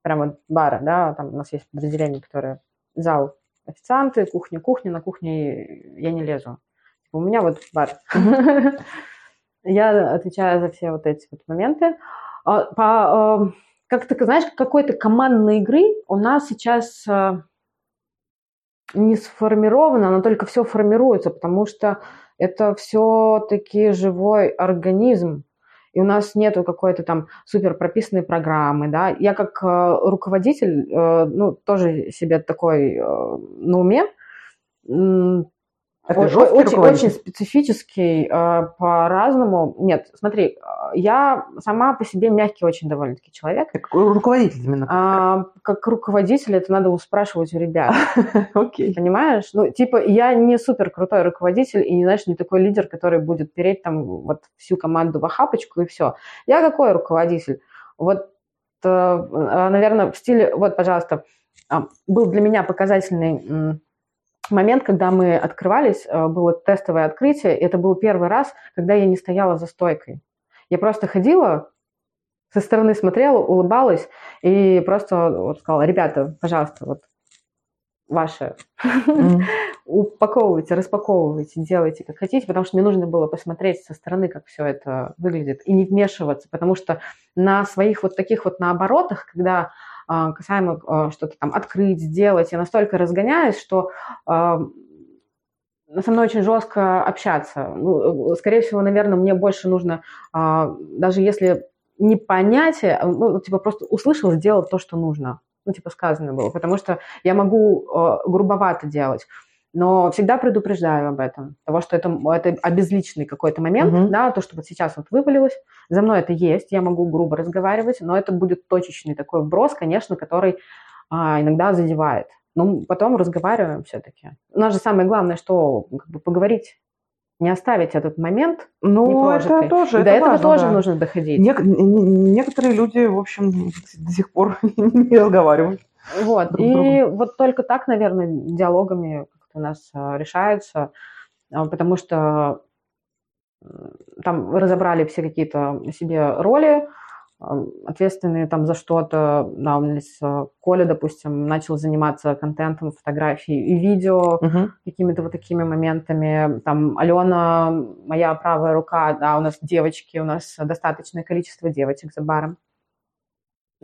прямо бара, да, там у нас есть подразделение, которое зал, официанты, кухня, кухня, на кухне я не лезу. Типа, У меня вот бар. Я отвечаю за все вот эти вот моменты. А, По, э, как ты знаешь, какой-то командной игры у нас сейчас э, не сформировано, но только все формируется, потому что это все-таки живой организм. И у нас нету какой-то там супер прописанной программы, да. Я как э, руководитель, э, ну, тоже себе такой э, на уме, Это Ой, жесткий очень, руководитель? очень специфический, э, по-разному. Нет, смотри, э, я сама по себе мягкий очень довольно-таки человек. Как руководитель именно. А, как руководитель это надо спрашивать у ребят. <laughs> Окей. Понимаешь? Ну, типа, я не супер крутой руководитель и, не знаешь, не такой лидер, который будет переть там вот всю команду в охапочку и все. Я какой руководитель? Вот, э, наверное, в стиле, вот, пожалуйста, а, был для меня показательный момент, когда мы открывались, э, было тестовое открытие, это был первый раз, когда я не стояла за стойкой. Я просто ходила, со стороны смотрела, улыбалась и просто вот сказала, ребята, пожалуйста, вот ваше, mm. <laughs> упаковывайте, распаковывайте, делайте как хотите, потому что мне нужно было посмотреть со стороны, как все это выглядит, и не вмешиваться, потому что на своих вот таких вот наоборотах, когда касаемо а, что-то там открыть, сделать. Я настолько разгоняюсь, что а, со мной очень жестко общаться. Ну, скорее всего, наверное, мне больше нужно, даже если не понятие, ну, типа просто услышал, сделал то, что нужно. Ну, типа сказано было. Потому что я могу грубовато делать но всегда предупреждаю об этом, того, что это, это обезличенный какой-то момент, угу. да, то, что вот сейчас вот вывалилось, за мной это есть, я могу грубо разговаривать, но это будет точечный такой вброс, конечно, который а, иногда задевает. Но потом разговариваем все-таки. У нас же самое главное, что как бы поговорить, не оставить этот момент ну, это тоже, И это до этого важно, тоже да. нужно доходить. Нек- некоторые люди, в общем, до сих пор <laughs> не разговаривают. Вот. Друг и вот только так, наверное, диалогами у нас а, решаются, а, потому что там разобрали все какие-то себе роли, а, ответственные там за что-то. Да, у нас Коля, допустим, начал заниматься контентом, фотографией и видео, uh-huh. какими-то вот такими моментами. Там Алена, моя правая рука, да, у нас девочки, у нас достаточное количество девочек за баром.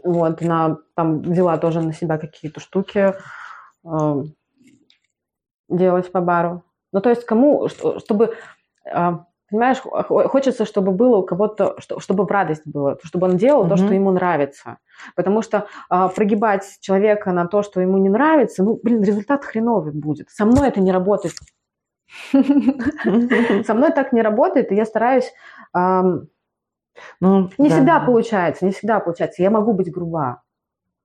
Вот, она там взяла тоже на себя какие-то штуки делать по бару. Ну, то есть кому, чтобы, а, понимаешь, хочется, чтобы было у кого-то, чтобы в радость было, чтобы он делал mm-hmm. то, что ему нравится. Потому что а, прогибать человека на то, что ему не нравится, ну, блин, результат хреновый будет. Со мной это не работает. Со мной так не работает, и я стараюсь... Ну, не всегда получается, не всегда получается. Я могу быть груба.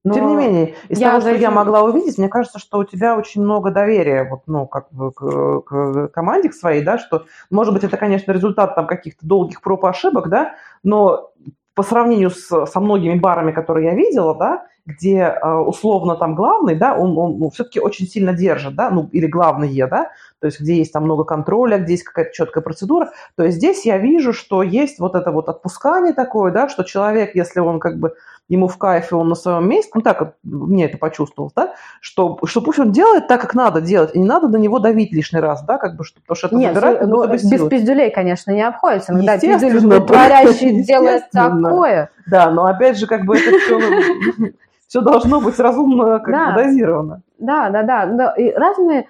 Но Тем не менее, из я того, что я могла увидеть, мне кажется, что у тебя очень много доверия вот, ну, как бы к, к команде к своей, да, что, может быть, это, конечно, результат там каких-то долгих проб и ошибок, да, но по сравнению с, со многими барами, которые я видела, да, где э, условно там главный, да, он, он ну, все-таки очень сильно держит, да, ну, или главные, да, то есть где есть там много контроля, где есть какая-то четкая процедура, то есть здесь я вижу, что есть вот это вот отпускание такое, да, что человек, если он как бы ему в кайф, и он на своем месте, ну так мне это почувствовалось, да, что, что пусть он делает так, как надо делать, и не надо на него давить лишний раз, да, как бы, что, потому что это Нет, забирает ну, без силы. пиздюлей, конечно, не обходится. Иногда пиздюль <laughs> творящий делает такое. Да, но опять же, как бы это все, <laughs> все должно быть разумно, как да. бы дозировано. Да, да, да, да. И разные,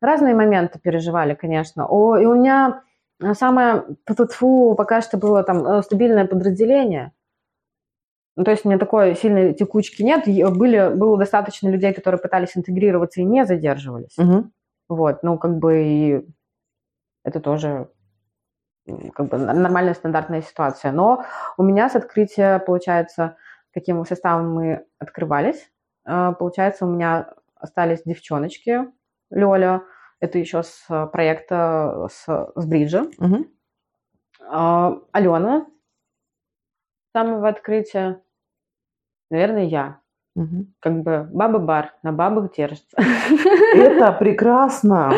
разные моменты переживали, конечно. О, и у меня самое фу пока что было там э, стабильное подразделение – ну, то есть у меня такой сильной текучки нет. Были, было достаточно людей, которые пытались интегрироваться и не задерживались. Угу. Вот, ну, как бы и это тоже как бы нормальная стандартная ситуация. Но у меня с открытия, получается, каким составом мы открывались, а, получается, у меня остались девчоночки, Лёля, это еще с проекта с, с Бриджа, угу. Алена, самого открытия, наверное, я. Угу. Как бы баба-бар, на бабах держится. Это прекрасно,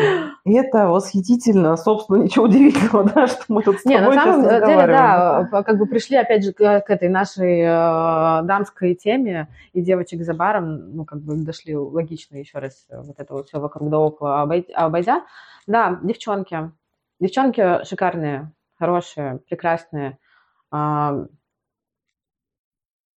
это восхитительно, собственно, ничего удивительного, <laughs> да, что мы тут с Не, тобой на самом деле, да, как бы пришли, опять же, к, к этой нашей э, дамской теме, и девочек за баром, ну, как бы дошли логично еще раз вот это вот все вокруг да около обойдя. Да, девчонки, девчонки шикарные, хорошие, прекрасные,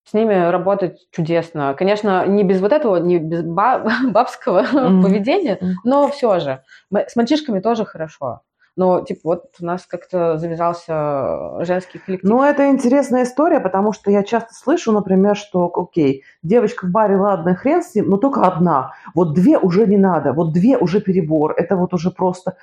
с ними работать чудесно. Конечно, не без вот этого, не без <laughs> бабского mm-hmm. поведения, но все же. С мальчишками тоже хорошо. Но, типа, вот у нас как-то завязался женский коллектив. Ну, это интересная история, потому что я часто слышу, например, что, окей, девочка в баре, ладно, хрен с ним, но только одна. Вот две уже не надо, вот две уже перебор. Это вот уже просто...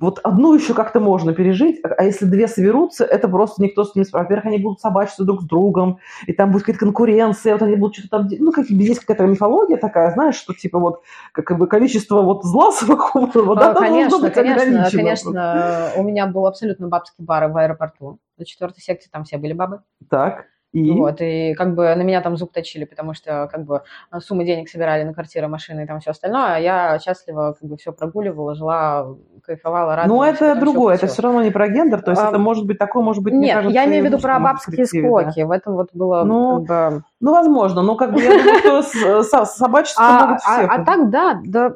Вот одну еще как-то можно пережить, а если две соберутся, это просто никто с ними... Во-первых, они будут собачиться друг с другом, и там будет какая-то конкуренция, вот они будут что-то там... Ну, как здесь какая-то мифология такая, знаешь, что типа вот как бы количество вот зла <laughs> совокупного, да, конечно, конечно, конечно, у меня был абсолютно бабский бар в аэропорту. На четвертой секции там все были бабы. Так. И? Вот, и как бы на меня там зуб точили, потому что как бы суммы денег собирали на квартиры, машины и там все остальное, а я счастливо как бы все прогуливала, жила, кайфовала, радовалась. Ну, это другое, это все равно не про гендер, то есть а, это может быть такое, может быть, Нет, кажется, я имею в виду про бабские скоки, да. в этом вот было ну, как бы... Ну, возможно, но как бы я думаю, что собачество а, могут все. А, а так, да, да,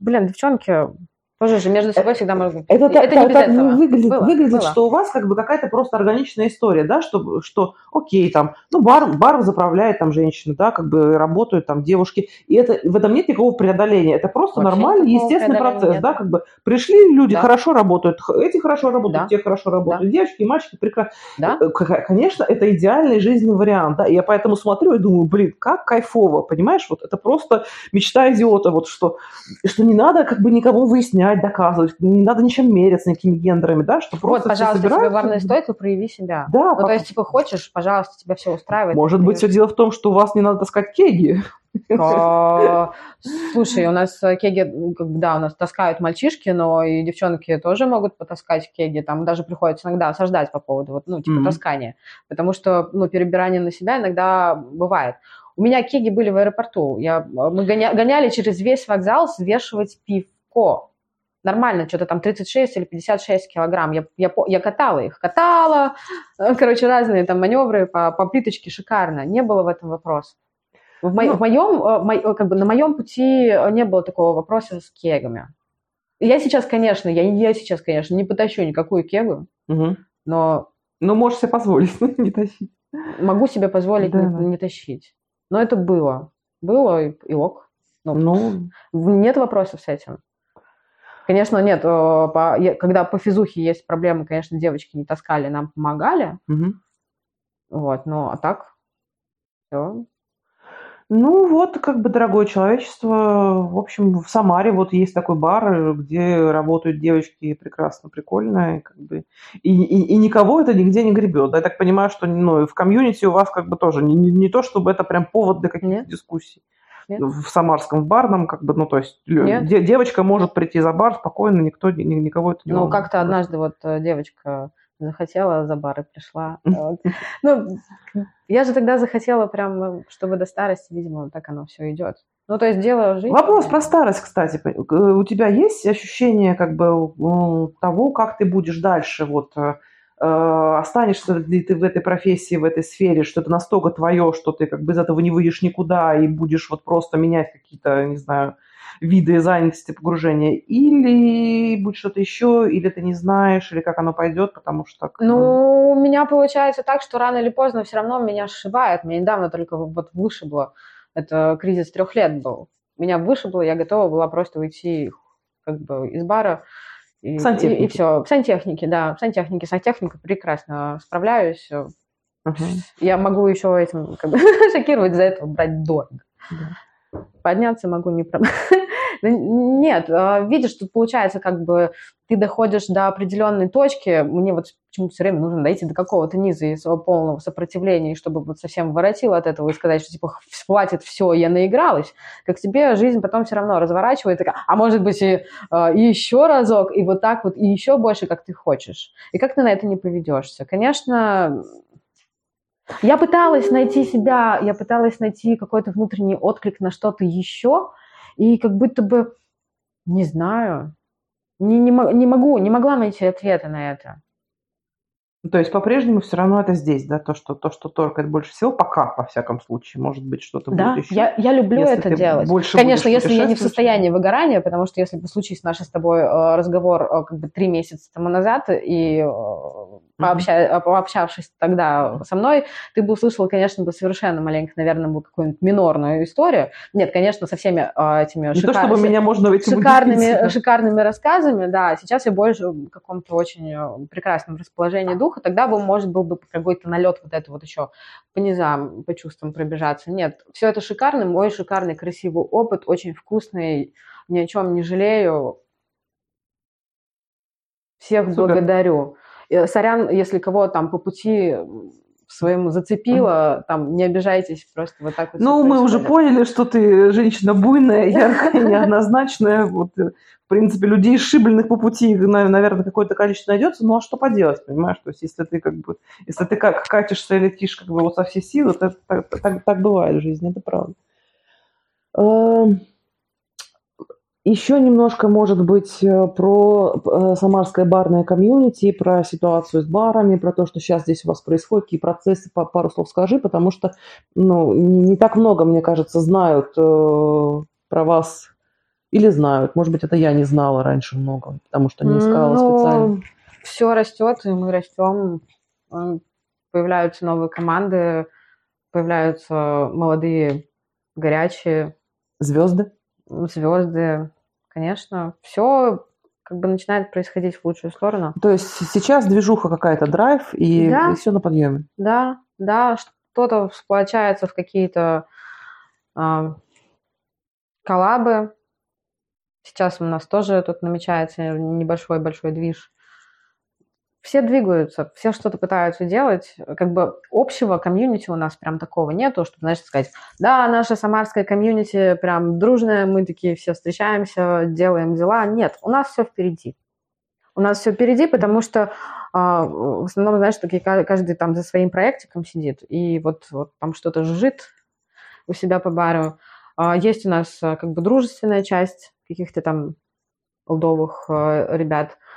блин, девчонки, тоже же между собой всегда можно... Это, это, это не так, так выглядит, было, выглядит было. что у вас как бы какая-то просто органичная история, да, что, что окей, там, ну, бар, бар заправляет там женщина, да, как бы работают там девушки, и это, в этом нет никакого преодоления, это просто Вообще нормальный, естественный процесс, нет. да, как бы пришли люди, да. хорошо работают, эти хорошо работают, да. те хорошо работают, да. девочки и мальчики прекрасно. Да. Э, конечно, это идеальный жизненный вариант, да, и я поэтому смотрю и думаю, блин, как кайфово, понимаешь, вот это просто мечта идиота, вот что, что не надо как бы никого выяснять, объяснять, доказывать, не надо ничем мериться никакими гендерами, да, что просто Вот, пожалуйста, тебе барная стоит, то прояви себя. Да. Ну, то есть, типа, хочешь, пожалуйста, тебя все устраивает. Может быть, все дело в том, что у вас не надо таскать кеги. Слушай, у нас кеги, ну, да, у нас таскают мальчишки, но и девчонки тоже могут потаскать кеги. Там даже приходится иногда осаждать по поводу, вот, ну, типа, таскания. Потому что, ну, перебирание на себя иногда бывает. У меня кеги были в аэропорту. Я, мы гоняли через весь вокзал свешивать пивко нормально, что-то там 36 или 56 килограмм. Я, я, я катала их, катала, э, короче, разные там маневры по, по плиточке, шикарно. Не было в этом вопроса. В, мо, ну, в моем, э, мо, э, как бы на моем пути не было такого вопроса с кегами. Я сейчас, конечно, я, я сейчас, конечно, не потащу никакую кегу, угу. но... Ну, можешь себе позволить <laughs> не тащить. Могу себе позволить да, не, да. не тащить. Но это было. Было и, и ок. Ну, ну, нет вопросов с этим. Конечно, нет. Когда по физухе есть проблемы, конечно, девочки не таскали, нам помогали. Угу. Вот, но а так все. Ну вот, как бы дорогое человечество. В общем, в Самаре вот есть такой бар, где работают девочки прекрасно, прикольно, и, как бы, и, и, и никого это нигде не гребет. Я так понимаю, что ну, в комьюнити у вас как бы тоже не, не, не то, чтобы это прям повод для каких-то дискуссий. Нет? в Самарском в барном, как бы, ну, то есть Нет? девочка может прийти за бар спокойно, никто, никого это не Ну, как-то однажды вот э, девочка захотела за бар и пришла. <laughs> Ну, я же тогда захотела прям, чтобы до старости, видимо, так оно все идет. Ну, то есть дело жизни. Вопрос про старость, кстати. У тебя есть ощущение как бы того, как ты будешь дальше вот э, Э, останешься ли ты в этой профессии, в этой сфере, что это настолько твое, что ты как бы из этого не выйдешь никуда и будешь вот просто менять какие-то, не знаю, виды занятости, погружения, или будет что-то еще, или ты не знаешь, или как оно пойдет, потому что... Ну, у меня получается так, что рано или поздно все равно меня сшибает. Меня недавно только вот вышибло. Это кризис трех лет был. Меня вышибло, я готова была просто уйти как бы из бара, и, и, и все. В сантехнике, да. В сантехнике. Сантехника прекрасно справляюсь. Угу. Я могу еще этим как бы, <laughs> шокировать, за это брать дорого. Да. Подняться могу не <laughs> Нет, а, видишь, тут получается, как бы ты доходишь до определенной точки, мне вот почему-то все время нужно дойти до какого-то низа и своего полного сопротивления, чтобы вот совсем воротило от этого и сказать, что типа хватит, все, я наигралась, как тебе жизнь потом все равно разворачивает, а может быть и, а, и еще разок, и вот так вот, и еще больше, как ты хочешь. И как ты на это не поведешься? Конечно, я пыталась найти себя, я пыталась найти какой-то внутренний отклик на что-то еще, и как будто бы, не знаю, не, не, не могу, не могла найти ответа на это. То есть по-прежнему все равно это здесь, да, то, что то, что торкает больше всего, пока, во всяком случае, может быть, что-то да, будет еще. Я, я люблю это делать. Больше Конечно, если я не в состоянии выгорания, потому что если бы случись наш с тобой э, разговор э, как бы три месяца тому назад, и э, пообща... пообщавшись тогда со мной, ты бы услышал, конечно, бы совершенно маленько, наверное, бы какую-нибудь минорную историю. Нет, конечно, со всеми этими Не шикар... то, чтобы меня можно этим шикарными, шикарными рассказами, да. Сейчас я больше в каком-то очень прекрасном расположении духа. Тогда бы, может, был бы какой-то налет вот это вот еще по низам, по чувствам пробежаться. Нет, все это шикарно, мой шикарный, красивый опыт, очень вкусный, ни о чем не жалею. Всех Супер. благодарю. Э, сорян, если кого там по пути своему зацепило, там, не обижайтесь, просто вот так вот. Ну, мы уже поняли, что ты женщина буйная, <laughs> яркая, неоднозначная. Вот, э, в принципе, людей сшибленных по пути, наверное, какое-то количество найдется. Ну, а что поделать, понимаешь? То есть, если ты как бы, если ты как катишься и летишь как бы вот со всей силы, то так, так, так бывает в жизни, это правда. Еще немножко, может быть, э, про э, самарское барное комьюнити, про ситуацию с барами, про то, что сейчас здесь у вас происходит, какие процессы, пару слов скажи, потому что ну, не, не так много, мне кажется, знают э, про вас или знают. Может быть, это я не знала раньше много, потому что не искала ну, специально. Все растет, и мы растем. Появляются новые команды, появляются молодые, горячие. Звезды? Звезды, конечно, все как бы начинает происходить в лучшую сторону. То есть сейчас движуха какая-то, драйв, и, да. и все на подъеме. Да, да, что-то сплочается в какие-то э, коллабы. Сейчас у нас тоже тут намечается небольшой-большой движ все двигаются, все что-то пытаются делать. Как бы общего комьюнити у нас прям такого нету, чтобы, знаешь, сказать, да, наша самарская комьюнити прям дружная, мы такие все встречаемся, делаем дела. Нет, у нас все впереди. У нас все впереди, потому что а, в основном, знаешь, такие, каждый там за своим проектиком сидит, и вот, вот там что-то жужжит у себя по бару. А, есть у нас а, как бы дружественная часть каких-то там олдовых ребят –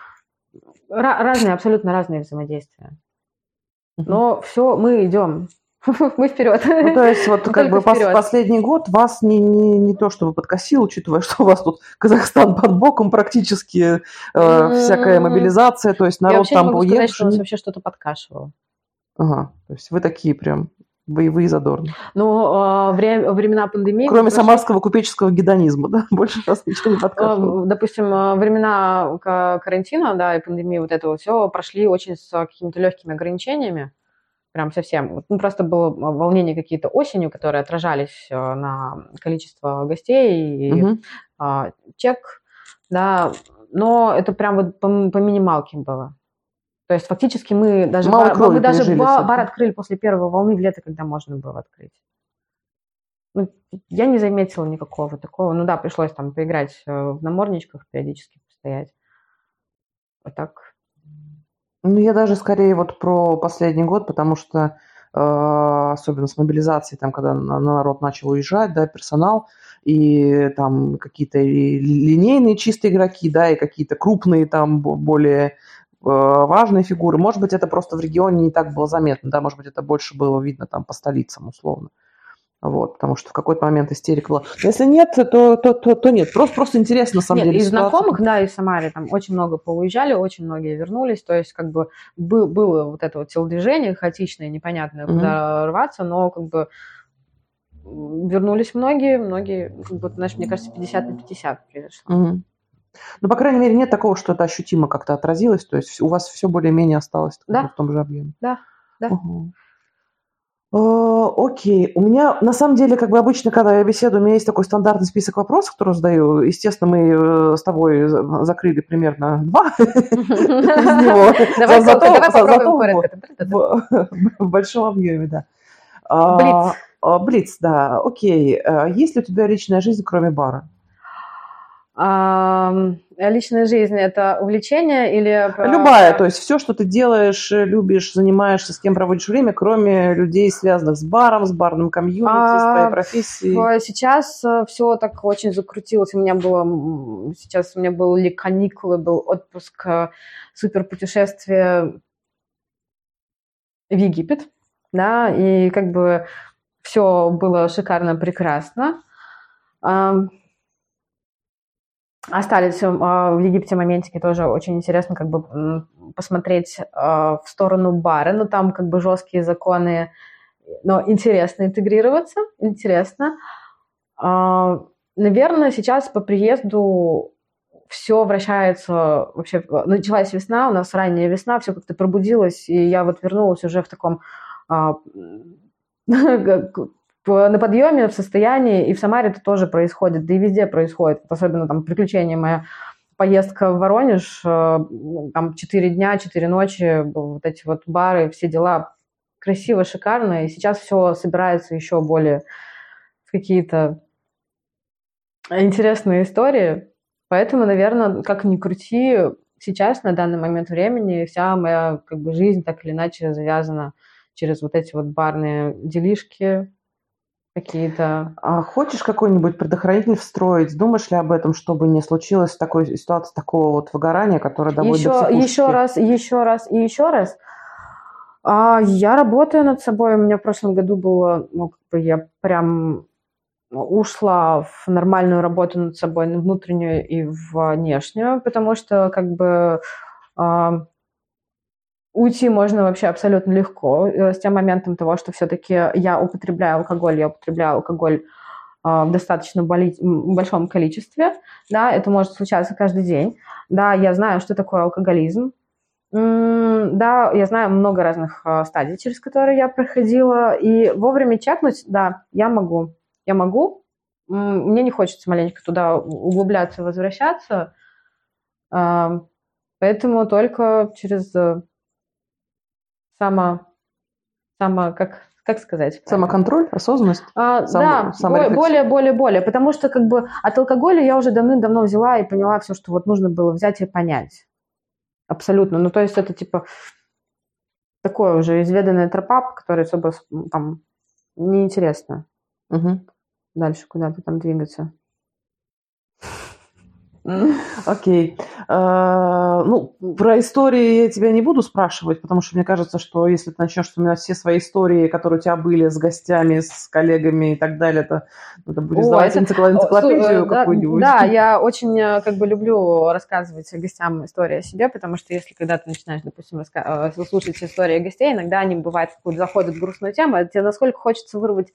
разные, абсолютно разные взаимодействия. Но все, мы идем. <laughs> Мы вперед. Ну, то есть, вот <laughs> как бы вперед. последний год вас не, не, не то чтобы подкосил, учитывая, <laughs> что у вас тут Казахстан под боком практически, э, всякая мобилизация, то есть народ Я там поехал. Я что у нас вообще что-то подкашивало. Ага, то есть вы такие прям боевые задорны. Ну, время, времена пандемии... Кроме прошли... самарского купеческого гедонизма, да? <laughs> Больше раз ничего не подкатывало. Допустим, времена карантина, да, и пандемии вот этого все прошли очень с какими-то легкими ограничениями. Прям совсем. Ну, просто было волнение какие-то осенью, которые отражались э, на количество гостей и угу. чек, да. Но это прям вот по, по минималке было. То есть фактически мы даже, Мало бар, мы даже бар, бар открыли после первой волны в лето, когда можно было открыть. Ну, я не заметила никакого такого. Ну да, пришлось там поиграть э, в намордничках, периодически постоять. Вот так. Ну, я даже скорее вот про последний год, потому что э, особенно с мобилизацией, там, когда народ начал уезжать, да, персонал, и там какие-то линейные чистые игроки, да, и какие-то крупные там более важные фигуры. Может быть, это просто в регионе не так было заметно, да, может быть, это больше было видно там по столицам условно. Вот, потому что в какой-то момент истерика была. Если нет, то, то, то, то нет. Просто, просто интересно, на самом нет, деле. Из ситуация. знакомых, да, из Самары там очень много поуезжали, очень многие вернулись. То есть, как бы был, было вот это вот телодвижение хаотичное, непонятное, mm-hmm. куда рваться, но как бы вернулись многие, многие, как бы, знаешь, мне кажется, 50 на 50 произошло. Mm-hmm. Ну, по крайней мере, нет такого, что это ощутимо как-то отразилось. То есть у вас все более-менее осталось да. в том же объеме. Да, да. Угу. Окей, у меня на самом деле, как бы обычно, когда я беседую, у меня есть такой стандартный список вопросов, который задаю. Естественно, мы э, с тобой закрыли примерно два <laughs> Давай попробуем <laughs> В большом объеме, да. А, Блиц. А, Блиц, да. Окей. А есть ли у тебя личная жизнь, кроме бара? А, личная жизнь – это увлечение или… Любая, то есть все, что ты делаешь, любишь, занимаешься, с кем проводишь время, кроме людей, связанных с баром, с барным комьюнити, а, с твоей профессией. Сейчас э, все так очень закрутилось. У меня было… Сейчас у меня были каникулы, был отпуск, э, супер путешествие в Египет, да, и как бы все было шикарно, прекрасно. Остались в Египте моментики тоже очень интересно как бы посмотреть в сторону бара, но там как бы жесткие законы, но интересно интегрироваться, интересно. Наверное, сейчас по приезду все вращается вообще. Началась весна, у нас ранняя весна, все как-то пробудилось, и я вот вернулась уже в таком а, <laughs> на подъеме, в состоянии, и в Самаре это тоже происходит, да и везде происходит, особенно там приключения моя поездка в Воронеж, э, там 4 дня, 4 ночи, вот эти вот бары, все дела, красиво, шикарно, и сейчас все собирается еще более в какие-то интересные истории, поэтому, наверное, как ни крути, сейчас, на данный момент времени, вся моя как бы, жизнь так или иначе завязана через вот эти вот барные делишки, какие-то. А хочешь какой-нибудь предохранитель встроить? Думаешь ли об этом, чтобы не случилось такой ситуации такого вот выгорания, которое доводит еще, до Еще раз, еще раз и еще раз. А, я работаю над собой. У меня в прошлом году было, ну, как бы я прям ушла в нормальную работу над собой, внутреннюю и внешнюю, потому что как бы а, Уйти можно вообще абсолютно легко э, с тем моментом того, что все-таки я употребляю алкоголь, я употребляю алкоголь э, в достаточно большом количестве, да, это может случаться каждый день, да, я знаю, что такое алкоголизм, да, я знаю много разных э, стадий, через которые я проходила, и вовремя чекнуть, да, я могу, я могу, мне не хочется маленько туда углубляться, возвращаться, поэтому только через само, само как, как сказать? Самоконтроль, осознанность? А, сам, да, более, более, более. Потому что как бы от алкоголя я уже давным-давно взяла и поняла все, что вот нужно было взять и понять. Абсолютно. Ну, то есть это типа такое уже изведанная тропа, которая особо там неинтересно. Угу. Дальше куда-то там двигаться. <laughs> Окей. А, ну, про истории я тебя не буду спрашивать, потому что мне кажется, что если ты начнешь вспоминать все свои истории, которые у тебя были с гостями, с коллегами и так далее, это, это будет сдавать энциклопедию какую-нибудь. Да, я очень э, как бы люблю рассказывать гостям истории о себе, потому что если когда ты начинаешь, допустим, э, слушать истории гостей, иногда они бывают заходят в грустную тему, а тебе насколько хочется вырвать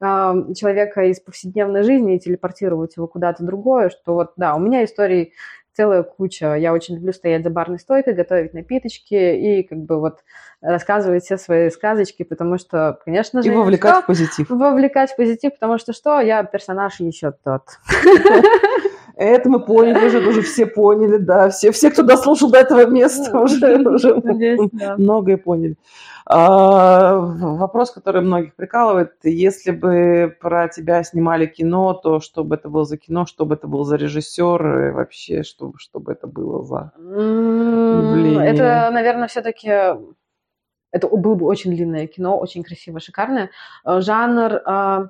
человека из повседневной жизни и телепортировать его куда-то другое, что вот, да, у меня историй целая куча. Я очень люблю стоять за барной стойкой, готовить напиточки и как бы вот рассказывать все свои сказочки, потому что, конечно же... И вовлекать что? в позитив. Вовлекать в позитив, потому что что? Я персонаж еще тот. <laughs> Это мы поняли уже, уже все поняли, да. Все, все кто дослушал до этого места, уже, уже Надеюсь, да. многое поняли. А, вопрос, который многих прикалывает, если бы про тебя снимали кино, то что бы это было за кино, что бы это был за режиссер, и вообще, что, что бы это было за явление? Это, наверное, все-таки это было бы очень длинное кино, очень красивое, шикарное. Жанр... А,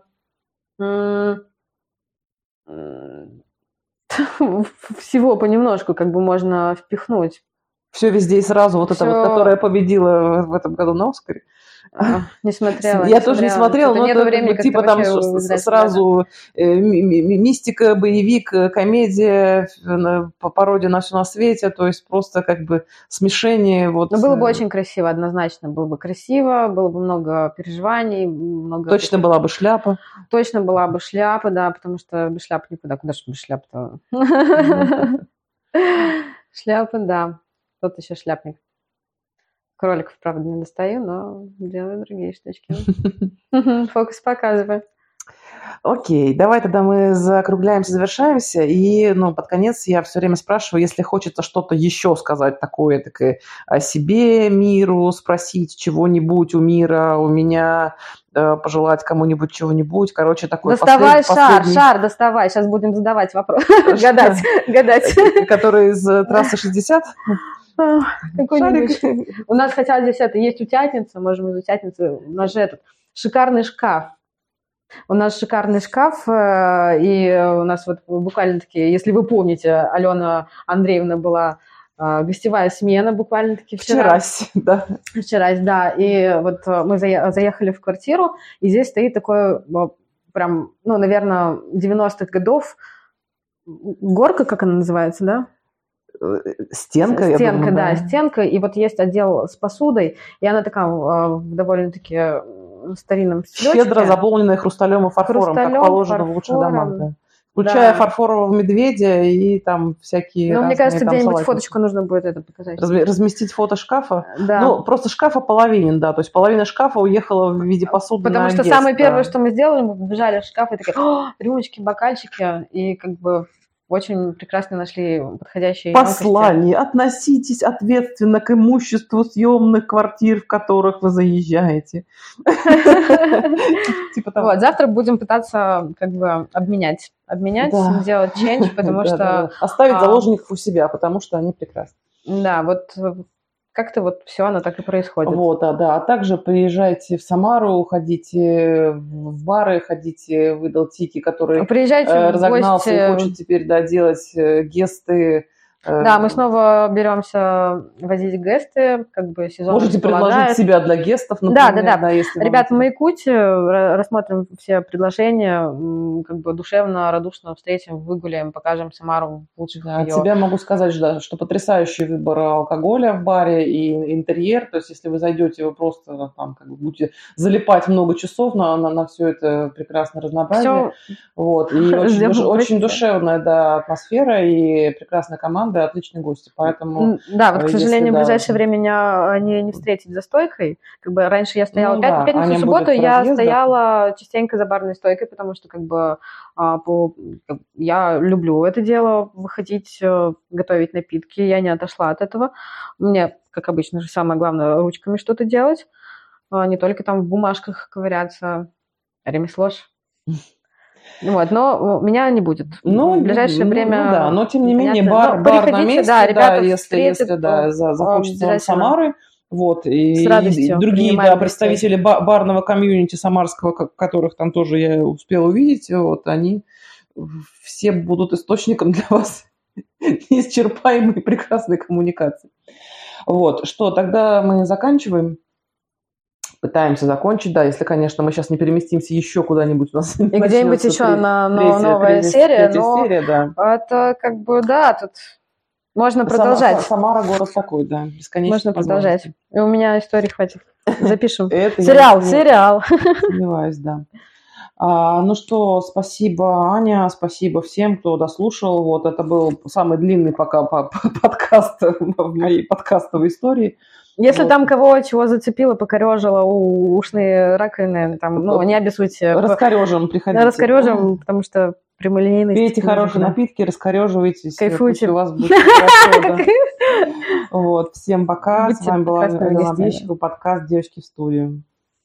<laughs> всего понемножку как бы можно впихнуть. Все везде и сразу, вот это вот, которая победила в этом году на Оскаре. <laughs> Не смотрела. Я не тоже смотрела. не смотрела, но это, время, это типа там сразу э, мистика, боевик, э, комедия, по пародия на все на свете, то есть просто как бы смешение. Вот. Но было бы э, очень красиво, однозначно было бы красиво, было бы много переживаний, много... Точно была бы шляпа. Точно была бы шляпа, да, потому что без шляпы никуда, куда же без <laughs> шляпы-то? Шляпа, да. Тот еще шляпник. Кроликов, правда, не достаю, но делаю другие штучки. <laughs> <laughs> Фокус показываю. Окей, давай тогда мы закругляемся, завершаемся. И ну, под конец я все время спрашиваю, если хочется что-то еще сказать такое такое о себе, миру, спросить чего-нибудь у мира, у меня, э, пожелать кому-нибудь чего-нибудь. Короче, такой Доставай послед, шар, последний... шар, доставай. Сейчас будем задавать вопрос. <laughs> Гадать, гадать. Который из э, трассы 60? Какой-нибудь. У нас хотя здесь это есть утятница, можем из утятницы, у нас же этот шикарный шкаф. У нас шикарный шкаф, э, и у нас вот буквально-таки, если вы помните, Алена Андреевна была э, гостевая смена буквально-таки вчера. Вчерась, да. Вчерась, да. И вот мы заехали в квартиру, и здесь стоит такой прям, ну, наверное, 90-х годов горка, как она называется, да? Стенка, Стенка, думаю, да, стенка. И вот есть отдел с посудой, и она такая э, в довольно-таки старинном стилечке. Щедро заполненная хрусталем и фарфором, как Хрусталем, положено в лучших домах. фарфором. да. Включая Да. фарфорового медведя и там всякие Ну, мне кажется, где-нибудь фоточку нужно будет это показать. Разме- Разместить фото шкафа. Да. Ну, просто шкафа половинен, да. То есть половина шкафа уехала в виде посуды Потому на что Гест, самое да. первое, что мы сделали, мы побежали в шкаф и такие, «О, рюмочки, бокальчики, и как бы очень прекрасно нашли подходящие емкости. Послание. Относитесь ответственно к имуществу съемных квартир, в которых вы заезжаете. <laughs> Типа. Вот, завтра будем пытаться как бы обменять, обменять, сделать change, потому <laughs> что. Оставить а, заложников у себя, потому что они прекрасны. да, вот как-то вот все оно так и происходит. Вот, да, да. А также приезжайте в Самару, ходите в бары, ходите в Идалтики, который Приезжайте э, в разогнался и гости. хочет теперь да, делать э, гесты. Э, Да, мы снова беремся возить гесты, как бы сезон Можете предложить себя для гестов, Да, например, да, да. если вам Ребята, мы интересно. Якутию, ра- рассмотрим все предложения, как бы душевно, радушно встретим, выгуляем, покажем Самару в лучших Да, от ее. себя могу сказать, да, что потрясающий выбор алкоголя в баре и интерьер. То есть, если вы зайдете, вы просто там как бы будете залипать много часов на, на, на все это прекрасное разнообразие. Все, Вот. И <laughs> очень, душ- очень душевная да, атмосфера и прекрасная команда, и отличные гости. Поэтому да, вот, э, к сожалению, в да. ближайшее время меня не, не встретить за стойкой. Как бы раньше я стояла Ну да, пятницу, субботу, в я стояла частенько за барной стойкой, потому что как бы а, по, я люблю это дело, выходить, э, готовить напитки, я не отошла от этого. Мне, как обычно же, самое главное ручками что-то делать, а не только там в бумажках ковыряться, ремесло ж. Вот, но меня не будет. Ну, в ближайшее ну, время. ну да, но тем не менее понятно. бар, Но бар на месте, да, да, ребята если, встретят, если да, за, захочется вам. Самары, вот, и, и другие да, представители ба- барного комьюнити самарского, ко- которых там тоже я успела увидеть, вот, они все будут источником для вас <laughs> неисчерпаемой прекрасной коммуникации. Вот, что, тогда мы заканчиваем. Пытаемся закончить, да, если, конечно, мы сейчас не переместимся еще куда-нибудь. У нас <laughs> где-нибудь еще на, на новая серия, но серия, да. это как бы, да, тут можно продолжать. Самара город такой, да, бесконечно. Можно продолжать. И у меня историй хватит. Запишем. <laughs> Сериал, сериал. Сомневаюсь, да. А, ну что, спасибо, Аня, спасибо всем, кто дослушал. Вот это был самый длинный пока по- по- <laughs> подкаст в моей подкастовой истории. Если Вот. там кого чего зацепило, покорежило, у- ушные раковины, там, ну, не обессудьте. Раскорежим, приходите. Раскорежим, потому что прямолинейность. Пейте хорошие нужна. напитки, раскореживайтесь. Кайфуйте. У вас будет. <laughs> Вот, всем пока. С вами была. Обещикова, подкаст «Девочки в студию».